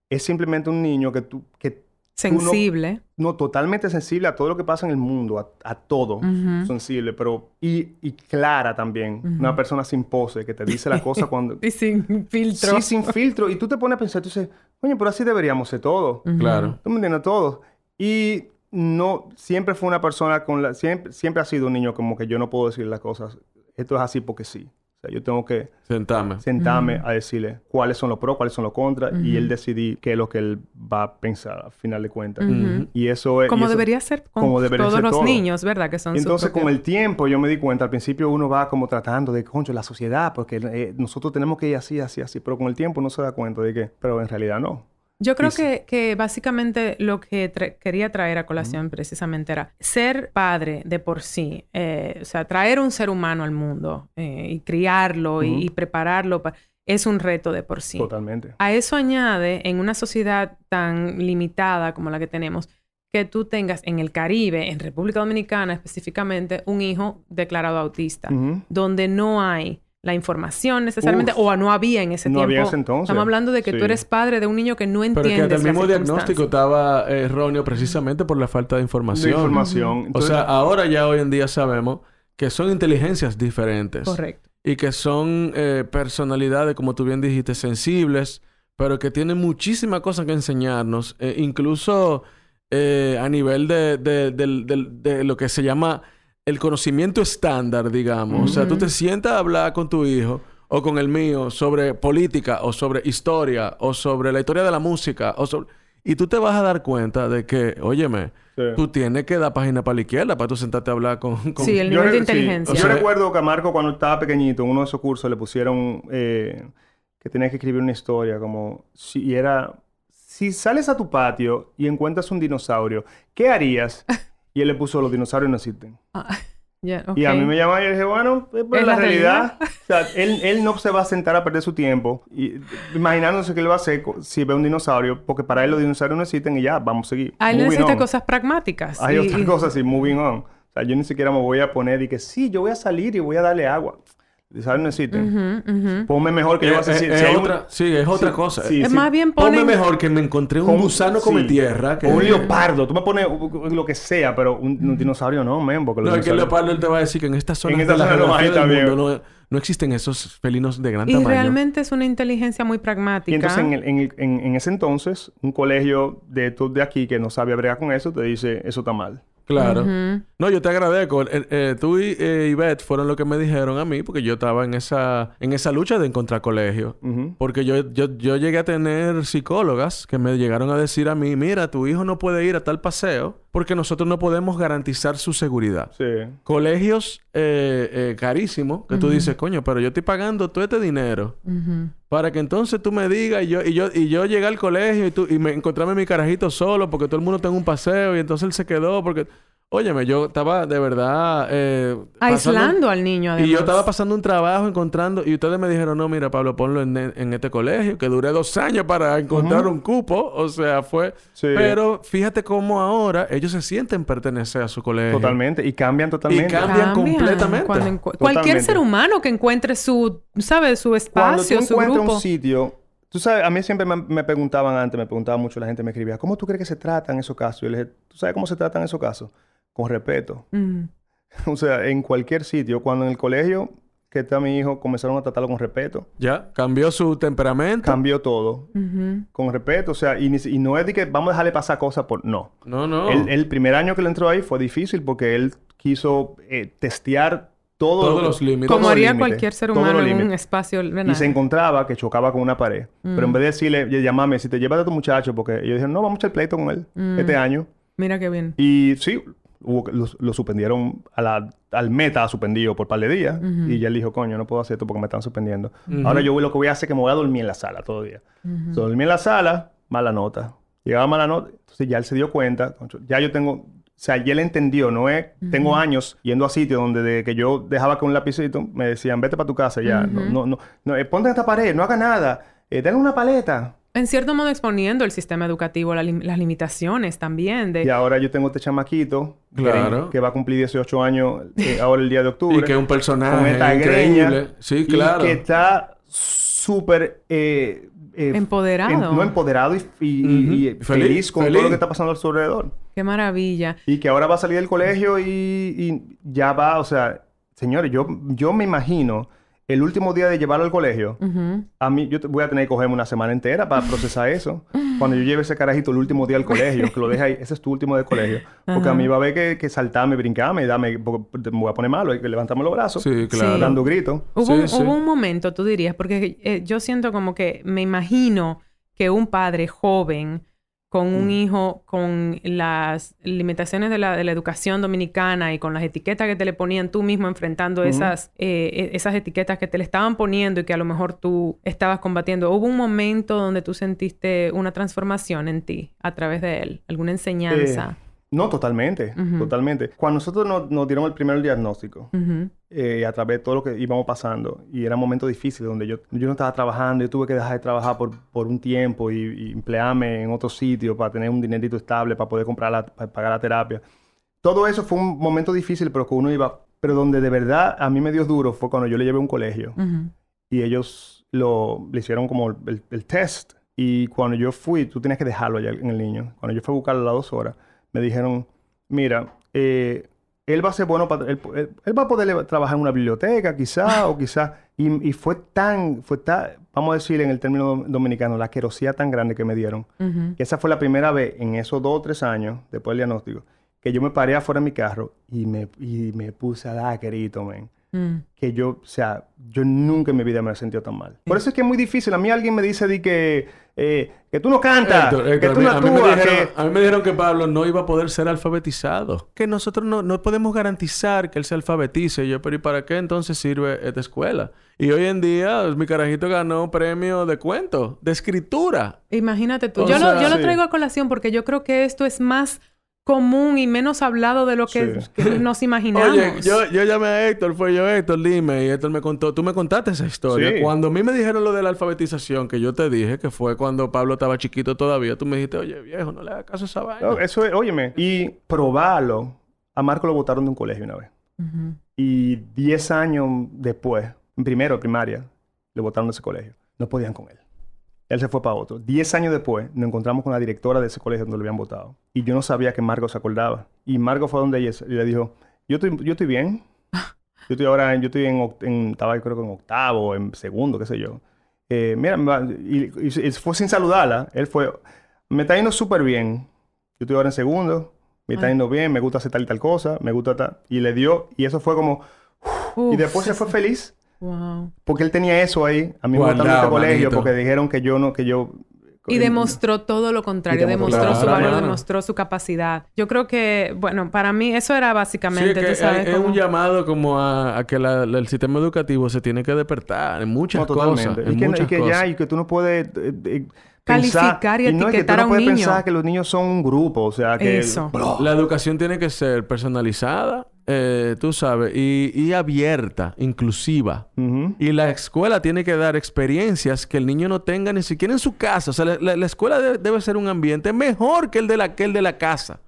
es simplemente un niño que tú, que Sensible. No, totalmente sensible a todo lo que pasa en el mundo, a, todo. Sensible, pero. Y, y clara también. Una persona sin pose que te dice la cosa cuando. [laughs] y sin filtro. Sí, sin filtro. Y tú te pones a pensar, tú dices, coño, pero así deberíamos ser todos. Claro. Tú me entiendes, todos. Y no. Siempre fue una persona con la. Siempre, siempre ha sido un niño como que yo no puedo decir las cosas. Esto es así porque sí. Sea, yo tengo que sentarme, sentarme a decirle cuáles son los pros, cuáles son los contras y él decidir qué es lo que él va a pensar al final de cuentas. Y eso es... Como debería ser con como todos los niños, ¿verdad? Que son Entonces, con el tiempo yo me di cuenta, al principio uno va como tratando de, concho, la sociedad, porque eh, nosotros tenemos que ir así, así, así, pero con el tiempo uno se da cuenta de que, pero en realidad no. Yo creo que, que, básicamente lo que quería traer a colación precisamente era ser padre de por sí, eh, o sea, traer un ser humano al mundo eh, y criarlo y, prepararlo es un reto de por sí. Totalmente. A eso añade en una sociedad tan limitada como la que tenemos, que tú tengas en el Caribe, en República Dominicana específicamente, un hijo declarado autista, donde no hay la información necesariamente, o no había en ese no tiempo. Había ese entonces. Estamos hablando de que tú eres padre de un niño que no entiende. Pero que el mismo diagnóstico estaba erróneo precisamente por la falta de información. De información. o sea, ahora ya hoy en día sabemos que son inteligencias diferentes. Correcto. Y que son eh, personalidades, como tú bien dijiste, sensibles, pero que tienen muchísimas cosas que enseñarnos, eh, incluso eh, a nivel de, de, de, lo que se llama el conocimiento estándar, digamos. O sea, tú te sientas a hablar con tu hijo o con el mío sobre política o sobre historia o sobre la historia de la música o sobre... Y tú te vas a dar cuenta de que, óyeme, tú tienes que dar página para la izquierda para tú sentarte a hablar con... Sí, el nivel de inteligencia. Yo recuerdo que a Marco cuando estaba pequeñito, en uno de esos cursos le pusieron eh, que tenía que escribir una historia como... Si, y era... Si sales a tu patio y encuentras un dinosaurio, ¿qué harías? [laughs] Y él le puso, los dinosaurios no existen. Ah, [laughs] y a mí me llamaba y dije, bueno, es la, realidad. [laughs] o sea, él, él, no se va a sentar a perder su tiempo y, imaginándose que él va a hacer si ve un dinosaurio, porque para él los dinosaurios no existen y ya, vamos a seguir. A él necesita cosas pragmáticas. Hay otras cosas así, moving on. O sea, yo ni siquiera me voy a poner y que sí, yo voy a salir y voy a darle agua. ¿Sabes? No existen. Ponme mejor que yo eh, eh, si, otra, Sí, es otra cosa. es más bien Ponme mejor que me encontré un gusano come tierra. Que... un leopardo. Tú me pones lo que sea, pero un, dinosaurio no, men. Porque no, es que el leopardo él te va a decir que en esta zona en esta de la del mundo no, existen esos felinos de gran tamaño. Y realmente es una inteligencia muy pragmática. Y entonces en, en, ese entonces, un colegio de, de aquí que no sabe bregar con eso te dice, eso está mal. Claro. No, yo te agradezco. Eh, eh, tú y eh, Ivette fueron lo que me dijeron a mí porque yo estaba en esa, en esa lucha de encontrar colegio. Porque yo, yo, yo llegué a tener psicólogas que me llegaron a decir a mí, mira, tu hijo no puede ir a tal paseo porque nosotros no podemos garantizar su seguridad. Sí. Colegios carísimos que tú dices, coño, pero yo estoy pagando todo este dinero para que entonces tú me digas y yo, y yo, y yo llegué al colegio y, tú, y me encontrarme mi carajito solo porque todo el mundo tenga un paseo y entonces él se quedó porque... Óyeme, yo estaba de verdad... Eh, Aislando al niño, además. Y yo estaba pasando un trabajo, encontrando... Y ustedes me dijeron, no, mira, Pablo, ponlo en, en este colegio. Que duré dos años para encontrar un cupo. O sea, fue... Pero fíjate cómo ahora ellos se sienten pertenecer a su colegio. Totalmente. Y cambian totalmente. Y cambian, completamente. Cualquier ser humano que encuentre su... ¿Sabes? Su espacio, Cuando tú encuentras un sitio... Tú sabes, a mí siempre me, me, preguntaban antes, me preguntaba mucho, la gente me escribía, ¿cómo tú crees que se tratan esos casos? Y yo le dije, ¿tú sabes cómo se tratan esos casos? Con respeto. [laughs] o sea, en cualquier sitio, cuando en el colegio que está mi hijo comenzaron a tratarlo con respeto. Ya, cambió su temperamento. Cambió todo. Con respeto, o sea, y, no es de que vamos a dejarle pasar cosas por... No. No, no. El, primer año que él entró ahí fue difícil porque él quiso eh, testear todos los límites. Como haría cualquier ser humano en un espacio. Y se encontraba que chocaba con una pared. Pero en vez de decirle, llamame, si te llevas a tu muchacho, porque ellos dijeron, no, vamos a echar pleito con él este año. Mira qué bien. Y sí, lo, suspendieron a la, al meta suspendido por par de días. Y ya él dijo, coño, no puedo hacer esto porque me están suspendiendo. Ahora yo lo que voy a hacer es que me voy a dormir en la sala todo el día. Uh dormí en la sala, mala nota. Llegaba mala nota, entonces ya él se dio cuenta, ya yo tengo, o sea, ya él entendió, no es, tengo años yendo a sitios donde de que yo dejaba con un lapicito, me decían, vete para tu casa ya, no, no, no, no eh, ponte en esta pared, no haga nada, eh, una paleta, en cierto modo exponiendo el sistema educativo, las limitaciones también de... Y ahora yo tengo este chamaquito claro. que, va a cumplir 18 años eh, ahora el día de octubre. y que es un personaje increíble. Sí, claro. Y que está súper... Eh, eh, empoderado. no empoderado y, feliz, con todo lo que está pasando a su alrededor. Qué maravilla. Y que ahora va a salir del colegio y, ya va, o sea, señores, yo, yo me imagino el último día de llevarlo al colegio, a mí yo voy a tener que cogerme una semana entera para procesar eso. Cuando yo lleve ese carajito el último día al colegio, que lo deje ahí, ese es tu último día del colegio. Porque a mí va a haber que, que saltarme, brincarme, dame, me voy a poner malo, hay que levantarme los brazos, sí, claro. dando gritos. Hubo, hubo un momento, tú dirías, porque eh, yo siento como que me imagino que un padre joven con un mm. hijo con las limitaciones de la, de la, educación dominicana y con las etiquetas que te le ponían tú mismo enfrentando esas, eh, e, esas etiquetas que te le estaban poniendo y que a lo mejor tú estabas combatiendo. ¿Hubo un momento donde tú sentiste una transformación en ti a través de él? ¿Alguna enseñanza? Eh, no, totalmente, totalmente. Cuando nosotros nos, dieron el primer diagnóstico, eh, a través de todo lo que íbamos pasando, y era un momento difícil donde yo, yo no estaba trabajando, yo tuve que dejar de trabajar por, por un tiempo y, emplearme en otro sitio para tener un dinerito estable, para poder comprar la, para pagar la terapia. Todo eso fue un momento difícil, pero que uno iba Pero donde de verdad a mí me dio duro fue cuando yo le llevé a un colegio y ellos lo, le hicieron como el, test. Y cuando yo fui, tú tenías que dejarlo allá en el niño. Cuando yo fui a buscarlo a las dos horas, me dijeron, mira, eh, él va a ser bueno para... Él, va a poder trabajar en una biblioteca, quizá, [laughs] o quizá... Y, fue tan, fue tan, vamos a decir en el término dominicano, la querosía tan grande que me dieron. que esa fue la primera vez en esos dos o tres años, después del diagnóstico, que yo me paré afuera de mi carro y me, y me puse a dar querido, men. Mm. Que yo, o sea, yo nunca en mi vida me he sentido tan mal. Por eso es que es muy difícil. A mí alguien me dice de que, eh, que tú no cantas, que tú no a, mí, me dijeron, a mí me dijeron que Pablo no iba a poder ser alfabetizado. Que nosotros no, no podemos garantizar que él se alfabetice. Y yo, pero ¿y para qué entonces sirve esta escuela? Y hoy en día, mi carajito ganó un premio de cuento, de escritura. Imagínate tú. yo, lo, yo lo traigo a colación porque yo creo que esto es más común y menos hablado de lo que, [laughs] nos imaginamos. Oye, yo, yo, llamé a Héctor, fue yo, Héctor, dime, y Héctor me contó, tú me contaste esa historia. Cuando a mí me dijeron lo de la alfabetización, que yo te dije, que fue cuando Pablo estaba chiquito todavía, tú me dijiste, oye, viejo, no le hagas caso a esa vaina. eso es, óyeme, y probarlo. A Marco lo botaron de un colegio una vez. Y 10 años después, en primero primaria, le botaron de ese colegio. No podían con él. Él se fue para otro. Diez años después, nos encontramos con la directora de ese colegio donde lo habían votado. Y yo no sabía que Margo se acordaba. Y Margo fue donde ella y le dijo, yo estoy, yo estoy bien. Yo estoy ahora, yo estoy en, en estaba creo que en octavo, en segundo, qué sé yo. Eh, mira, y, fue sin saludarla. Él fue, me está yendo súper bien. Yo estoy ahora en segundo, me está yendo bien, me gusta hacer tal y tal cosa, me gusta tal. Y le dio, y eso fue como, y después se fue feliz. Wow. Porque él tenía eso ahí, a mí me en este colegio, porque dijeron que yo no, que yo y demostró todo lo contrario, demostró su valor, demostró su capacidad. Yo creo que, bueno, para mí eso era básicamente, es, sabes, es un llamado como a, que el sistema educativo se tiene que despertar en muchas cosas. En y, que, muchas y que ya, y que tú no puedes... Eh, eh, calificar y, etiquetar a un niño. pensar que los niños son un grupo, o sea que... Eso. La educación tiene que ser personalizada, eh, tú sabes, y, abierta, inclusiva. Y la escuela tiene que dar experiencias que el niño no tenga ni siquiera en su casa. O sea, la, escuela debe ser un ambiente mejor que el de la, que el de la casa.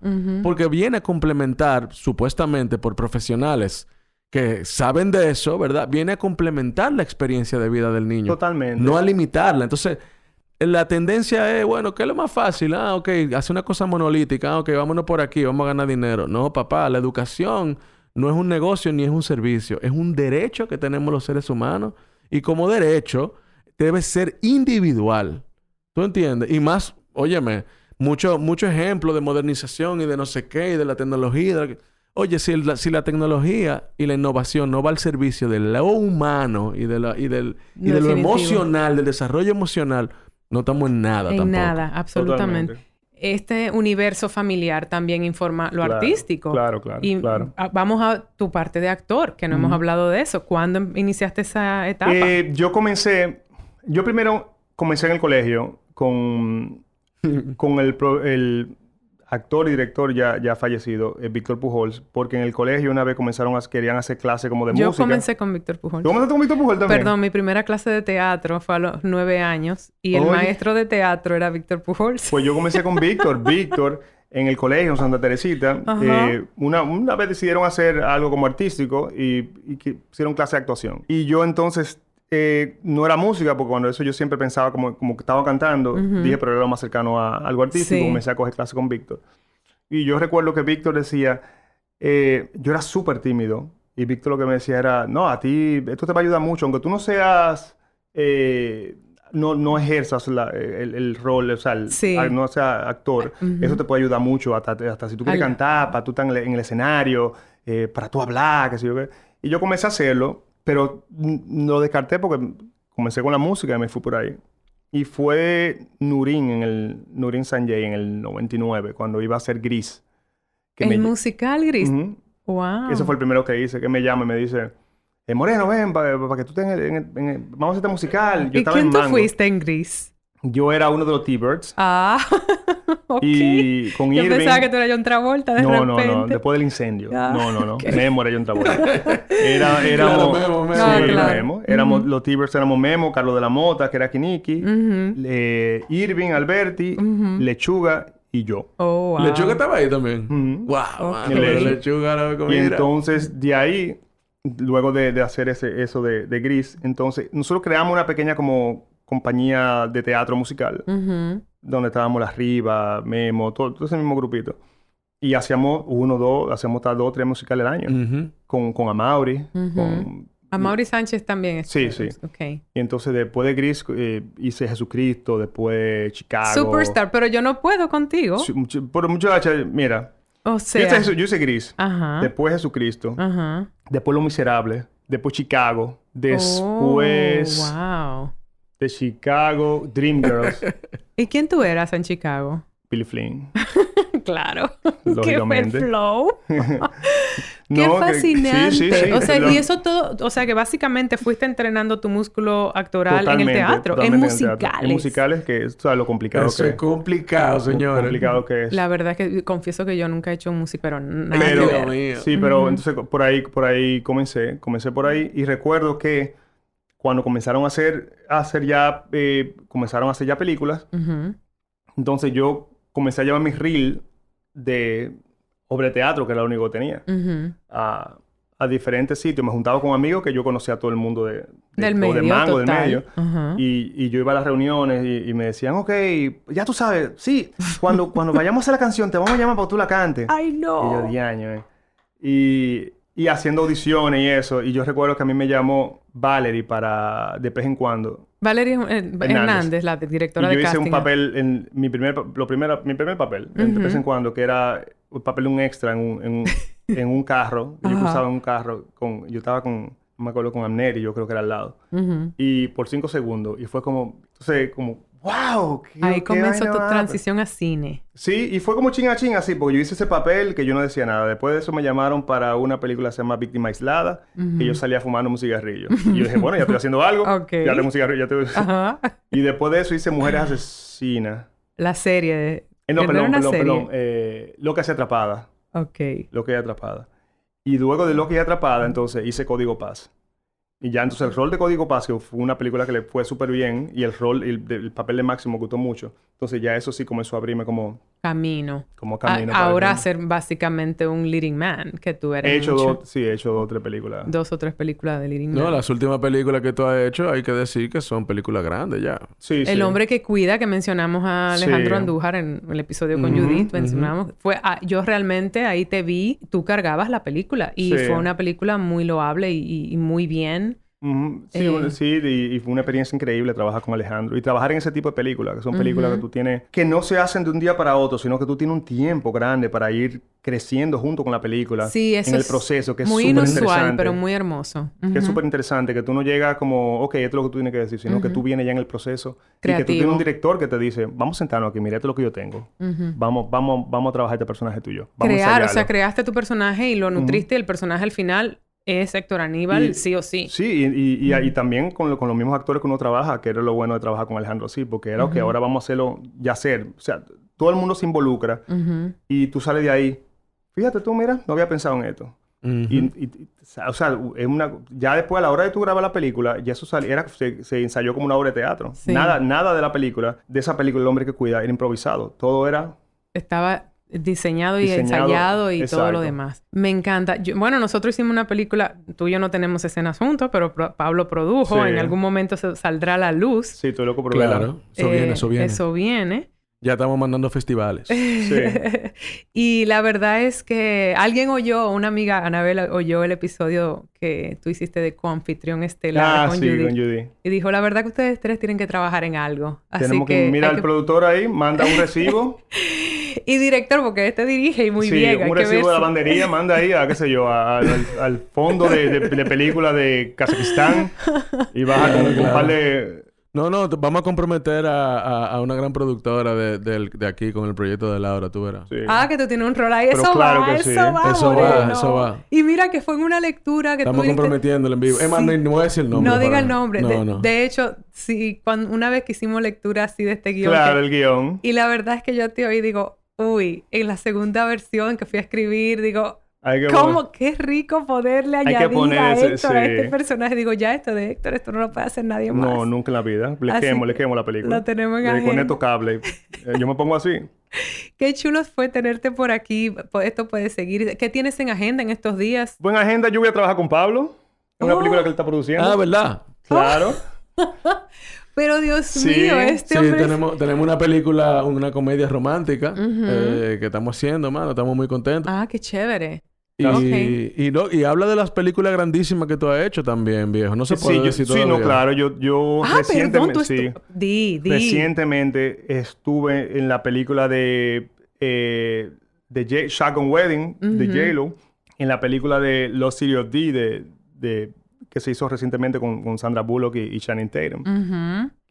Porque viene a complementar, supuestamente por profesionales que saben de eso, ¿verdad? Viene a complementar la experiencia de vida del niño. Totalmente. No a limitarla. Entonces la tendencia es, bueno, ¿qué es lo más fácil? Ah, ok, hace una cosa monolítica. Ah, ok, vámonos por aquí, vamos a ganar dinero. No, papá, la educación no es un negocio ni es un servicio. Es un derecho que tenemos los seres humanos. Y como derecho, debe ser individual. ¿Tú entiendes? Y más, óyeme, mucho, mucho ejemplo de modernización y de no sé qué, y de la tecnología. Oye, si, la, si la tecnología y la innovación no va al servicio de lo humano y de, la, y del, y de lo emocional, del desarrollo emocional, no estamos en nada en nada, absolutamente. Este universo familiar también informa lo artístico. Claro, claro, y vamos a tu parte de actor, que no hemos hablado de eso. ¿Cuándo iniciaste esa etapa? Eh, yo comencé... Yo primero comencé en el colegio con, [laughs] con el, el actor y director ya, ya fallecido, eh, Víctor Pujols, porque en el colegio una vez comenzaron a querían hacer clase como de música. Yo comencé con Víctor Pujols. ¿Tú comenzaste con Víctor Pujols también? Perdón, mi primera clase de teatro fue a los nueve años y el maestro de teatro era Víctor Pujols. Pues yo comencé con Víctor. [laughs] Víctor, en el colegio en Santa Teresita, eh, una, una vez decidieron hacer algo como artístico y, y que hicieron clase de actuación. Y yo entonces eh, no era música, porque cuando eso yo siempre pensaba como, como que estaba cantando. Dije, pero era lo más cercano a, algo artístico. Comencé a coger clase con Víctor. Y yo recuerdo que Víctor decía, eh, yo era súper tímido. Y Víctor lo que me decía era, no, a ti esto te va a ayudar mucho, aunque tú no seas, eh, no, no ejerzas el, rol, o sea, no seas actor, eso te puede ayudar mucho, hasta, hasta si tú quieres cantar, para tú estar en el, escenario, para tú hablar, qué sé yo qué. Y yo comencé a hacerlo pero lo descarté porque comencé con la música y me fui por ahí. Y fue Nurin en el Nurin Sanjay en el 99 cuando iba a ser Gris. ¿El musical Gris? Wow. Eso fue el primero que hice, que me llama y me dice, eh, Moreno, ven, para que tú estés en el, Vamos a hacer este musical. Yo ¿Y quién tú fuiste en Gris? Yo era uno de los T-Birds. Ah, [laughs] [laughs] Y con Yo pensaba que tú eras John Travolta de no, repente. No, no, Después del incendio. Ah, no, no, no. Memo era John Travolta. [laughs] Era, éramos... Memo, Memo. Sí, claro. Memo. Éramos, Los T-Birds éramos Memo, Carlos de la Mota, que era Kiniki, Irving, Alberti, Lechuga y yo. Oh, wow. ¿Lechuga estaba ahí también? ¡Wow! Ok. mano, pero Lechuga Y comida. entonces, de ahí, luego de, de hacer ese, eso de, de Gris, entonces, nosotros creamos una pequeña como compañía de teatro musical. Donde estábamos La Riva, Memo, todo, todo ese mismo grupito. Y hacíamos uno, dos, hacíamos hasta dos, tres musicales al año. Con, con Amaury, Ujú. con... A Mauri Sánchez también. Sí, estuvo. sí. Ok. Y entonces después de Gris eh, hice Jesucristo, después Chicago. Superstar, pero yo no puedo contigo. Sí, mucho- Pero muchacha, mira, O yo sea. hice, yo hice Gris, Ajá. después Jesucristo, Ajá. después Los Miserables, después Chicago, después Oh, wow. De Chicago, Dreamgirls, [laughs] ¿Y quién tú eras en Chicago? Billy Flynn. [laughs] claro. ¿Qué fue el Lógicamente. flow? [laughs] Qué No, que- fascinante. sí, sí, sí. O sea, y eso todo, o sea, que básicamente fuiste entrenando tu músculo actoral en el teatro, en musicales. teatro. En musicales, que es ¿sabes lo complicado Eso que es complicado, señores. complicado que es. La verdad es que confieso que yo nunca he hecho música, pero nada Pero, que Dios ver. mío. sí, pero entonces por ahí, por ahí comencé, comencé por ahí y recuerdo que cuando comenzaron a hacer, a hacer ya, eh, comenzaron a hacer ya películas, entonces yo comencé a llevar mi reel de obra de teatro, que era lo único que tenía, Ujú. a, a diferentes sitios. Me juntaba con amigos que yo conocía a todo el mundo de, de- Del medio, de mango, del medio. Y, y yo iba a las reuniones y, y me decían, ok, ya tú sabes, sí, cuando, [laughs] cuando vayamos a hacer la canción te vamos a llamar para que tú la cantes. Ay, Y yo, no. diaño, eh. Y, y haciendo audiciones y eso. Y yo recuerdo que a mí me llamó Valerie para de vez en cuando. Valeria eh, Hernández. la directora y yo de hice casting. un papel en mi primer, lo primero, mi primer papel, en- de vez en cuando, que era el papel de un extra en un, en un, [laughs] en un carro. Yo cruzaba en un carro con, yo estaba con, me acuerdo, con Amneri, yo creo que era al lado. Y por cinco segundos. Y fue como, entonces, como, wow. qué- Ahí qué comenzó tu más". transición a cine. Sí, y fue como chinga chinga así, porque yo hice ese papel que yo no decía nada. Después de eso me llamaron para una película que se llama Víctima Aislada, que yo salía fumando un cigarrillo. Y yo dije, bueno, ya estoy haciendo algo. [laughs] Ok. Ya tengo un cigarrillo, ya estoy... Ajá. [laughs] Y después de eso hice Mujeres [gasps] Asesinas. La serie de... Eh, no, ¿No perdón, perdón, perdón. Eh, Loca y Atrapada. Ok. Loca y Atrapada. Y luego de Loca y Atrapada, entonces hice Código Paz. Y ya entonces el rol de Código que fue una película que le fue súper bien, y el rol, el, el papel de Máximo gustó mucho. Entonces ya eso sí comenzó a abrirme como, Camino. como A- camino. para ahora ser básicamente un leading man, que tú eres He hecho mucho. dos, sí, he hecho dos o tres películas. Dos o tres películas de leading No, man. las últimas películas que tú has hecho, hay que decir que son películas grandes ya. Sí, El sí. hombre que cuida, que mencionamos a Alejandro Sí. Andújar en el episodio con Ujú, Judith, mencionamos, fue, ah, yo realmente ahí te vi, tú cargabas la película y Sí. fue una película muy loable y- y muy bien. Sí, Eh. bueno, sí, y, y fue una experiencia increíble trabajar con Alejandro. Y trabajar en ese tipo de películas, que son películas que tú tienes, que no se hacen de un día para otro, sino que tú tienes un tiempo grande para ir creciendo junto con la película. Sí, eso En el es proceso, que es muy inusual, pero muy hermoso. Que es súper interesante, que tú no llegas como, ok, esto es lo que tú tienes que decir, sino que tú vienes ya en el proceso. Y que tú tienes un director que te dice, vamos a sentarnos aquí, mira, esto es lo que yo tengo. Vamos, vamos, vamos a trabajar este personaje tuyo. Vamos a Crear, o sea, ensayarlo". creaste tu personaje y lo nutriste el personaje al final es Héctor Aníbal, Y- sí o sí. Sí, y, y- y- y también con, lo- con los mismos actores que uno trabaja, que era lo bueno de trabajar con Alejandro así, porque era, ok, ahora vamos a hacerlo ya hacer. O sea, todo el mundo se involucra y tú sales de ahí. Fíjate tú, mira, no había pensado en esto. Y, y- y- o sea, es una, ya después a la hora de tú grabar la película, ya eso sal- era, se, se ensayó como una obra de teatro. Sí. Nada, nada de la película, de esa película, El hombre que cuida, era improvisado. Todo era... Estaba diseñado y Diseñado, ensayado y todo lo demás. Me encanta. Yo- bueno, nosotros hicimos una película, tú y yo no tenemos escenas juntos, pero pro- Pablo produjo, Sí. en algún momento se saldrá a la luz. Sí, estoy loco por verla. Claro, eso Eh, viene, eso viene. Eso viene. Ya estamos mandando festivales. [laughs] y la verdad es que alguien oyó, una amiga, Anabela, oyó el episodio que tú hiciste de coanfitrión estelar Ah, con sí, Judy. con Judy. Y dijo, la verdad que ustedes tres tienen que trabajar en algo. Así Tenemos que, que, mira al productor ahí, manda un recibo. [laughs] Y director, porque este dirige y muy sí, bien. un recibo de ver la si- bandería, manda ahí a, qué sé yo, a- al, al fondo de, de- de película de Kazajistán y baja con un par de... No, no, vamos a comprometer a, a- a una gran productora de, del- de aquí con el proyecto de Laura, tú verás. sí. Ah, que tú tienes un rol ahí. Pero Eso claro va, que eso sí. va, Eso va, eso va. Y mira que fue en una lectura que Estamos tú comprometiéndolo en vivo. Es más, no, no voy a decir el nombre. No diga para- el nombre. No, de, no. de hecho, sí, cuando, una vez que hicimos lectura así de este guion. Claro, que- el guion. Y la verdad es que yo te oí y digo, uy, en la segunda versión que fui a escribir, digo, Hay que ¿cómo? Qué rico poderle que añadir poner a ese- Héctor, a este personaje. Digo, ya esto de Héctor, esto no lo puede hacer nadie más. No, nunca en la vida. Le Así quemo, le que quemo la película. lo tenemos en Le agenda. conecto cable. [laughs] Eh, Yo me pongo así. Qué chulo fue tenerte por aquí. Esto puede seguir. ¿Qué tienes en agenda en estos días? Buena agenda. Yo voy a trabajar con Pablo. En una oh. película que él está produciendo. Ah, ¿verdad? Claro. [laughs] Pero Dios mío, este sí, tenemos, tenemos una película, una comedia romántica eh, que estamos haciendo, mano. Estamos muy contentos. Ah, qué chévere. Y, y, no, y habla de las películas grandísimas que tú has hecho también, viejo. No se puede decir Sí, no, claro. Yo, yo ah, recientemente, sí, di, di. recientemente estuve en la película de, eh, de J Shotgun Wedding de J-Lo. En la película de Los City of D de, de que se hizo recientemente con, con Sandra Bullock y, y Channing Tatum.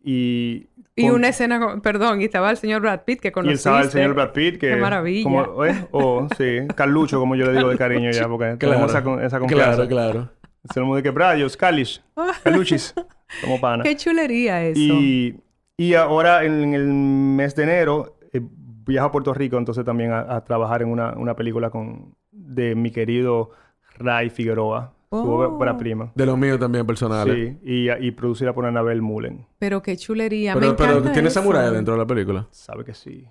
Y... Y una escena, perdón, y estaba el señor Brad Pitt que conociste. Y estaba el señor Brad Pitt que... Qué maravilla. Como, ¿eh? O, [laughs] sí, Carlucho, como yo le digo de cariño ya, porque tenemos esa, esa confianza. Claro, claro. Se lo de que Bradios, Calish, [laughs] Carluchis, como pana. Qué chulería eso. Y, y ahora en, el mes de enero eh, viajo a Puerto Rico, entonces también a, a trabajar en una, una película con, de mi querido Ray Figueroa. Oh. para prima. De los míos también personales. Sí, y, y producida por Anabel Mullen. Pero qué chulería. Pero, pero ¿tiene samurai dentro de la película? Sabe que sí.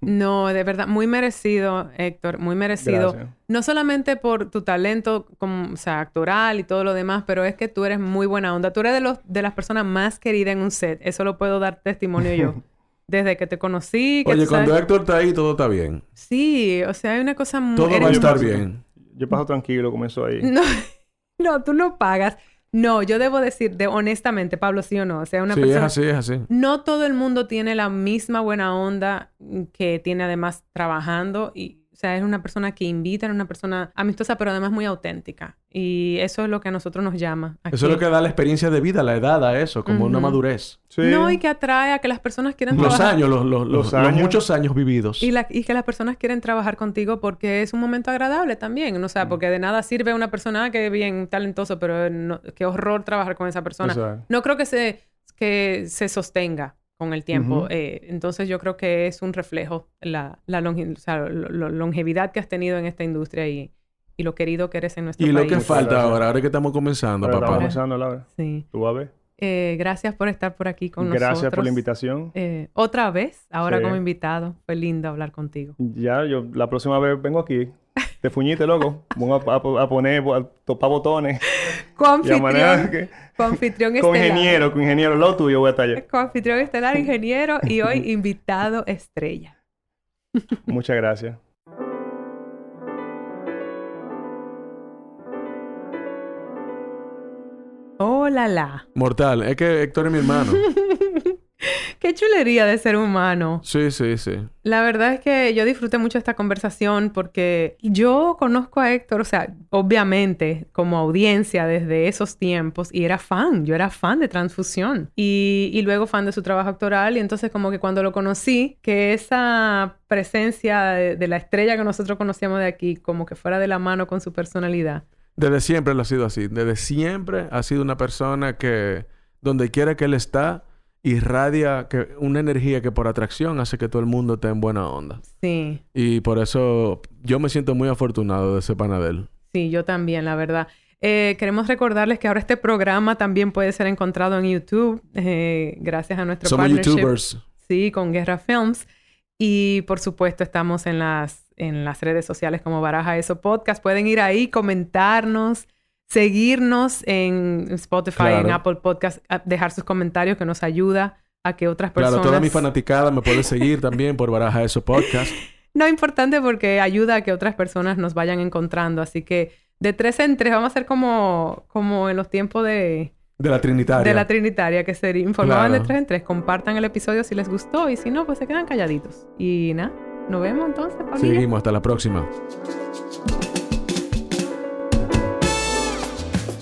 No, de verdad, muy merecido, Héctor, muy merecido. No solamente por tu talento, como, o sea, actoral y todo lo demás, pero es que tú eres muy buena onda. Tú eres de, los, de las personas más queridas en un set. Eso lo puedo dar testimonio yo. [laughs] Desde que te conocí. Oye, cuando Héctor está ahí, todo está bien. Sí, o sea, hay una cosa muy... Todo va a estar bien. Yo paso tranquilo, comenzó ahí. No, [laughs] no, tú no pagas. No, yo debo decir, de, honestamente, Pablo, sí o no. O sea, una sí, persona. es así, es así. No todo el mundo tiene la misma buena onda que tiene además trabajando y sea, es una persona que invita, es una persona amistosa, pero además muy auténtica. Y eso es lo que a nosotros nos llama. Eso es lo que da la experiencia de vida, la edad a eso, como una madurez. No, y que atrae a que las personas quieran los Años, los, los, los, años, muchos años vividos. Y, la, y, que las personas quieren trabajar contigo porque es un momento agradable también. O sea, porque de nada sirve una persona que es bien talentoso, pero qué horror trabajar con esa persona. No creo que se, que se sostenga con el tiempo. Eh, entonces yo creo que es un reflejo la, la, longevidad que has tenido en esta industria y, y, lo querido que eres en nuestro país. Y lo que falta ahora, ahora que estamos comenzando, papá. Estamos comenzando, Laura. Sí. Tú vas a ver. Eh, gracias por estar por aquí con nosotros. Gracias por la invitación. Eh, otra vez, ahora como invitado. Fue lindo hablar contigo. Ya, yo la próxima vez vengo aquí. Te fuñiste, loco. Vamos a, poner, a topar botones. Coanfitrión. Coanfitrión estelar. Con ingeniero, con ingeniero. Lo tuyo voy a tallar. Coanfitrión estelar, ingeniero. Y hoy [laughs] invitado estrella. Muchas gracias. Hola, la. Mortal. Es que Héctor es mi hermano. [laughs] [laughs] Qué chulería de ser humano. Sí, sí, sí. La verdad es que yo disfruté mucho esta conversación porque yo conozco a Héctor, o sea, obviamente como audiencia desde esos tiempos y era fan, yo era fan de Transfusión y, y luego fan de su trabajo actoral y entonces como que cuando lo conocí, que esa presencia de, de la estrella que nosotros conocíamos de aquí como que fuera de la mano con su personalidad. Desde siempre lo ha sido así, desde siempre ha sido una persona que donde quiera que él está, irradia que una energía que por atracción hace que todo el mundo esté en buena onda. Sí. Y por eso yo me siento muy afortunado de ese panadel. Sí, yo también, la verdad. Eh, queremos recordarles que ahora este programa también puede ser encontrado en YouTube, eh, gracias a nuestro Somos YouTubers. Sí, con Guerra Films. Y por supuesto estamos en las, en las redes sociales como Baraja Eso Podcast. Pueden ir ahí, comentarnos, seguirnos en Spotify, en Apple Podcast, dejar sus comentarios que nos ayuda a que otras personas... Claro, toda mi fanaticada me puede seguir también por Baraja Eso Podcast. [laughs] No, importante porque ayuda a que otras personas nos vayan encontrando. Así que de tres en tres vamos a hacer como, como en los tiempos de... De la Trinitaria. De la Trinitaria, que se informaban de tres en tres. Compartan el episodio si les gustó y si no, pues se quedan calladitos. Y nada, nos vemos entonces. Seguimos, hasta la próxima.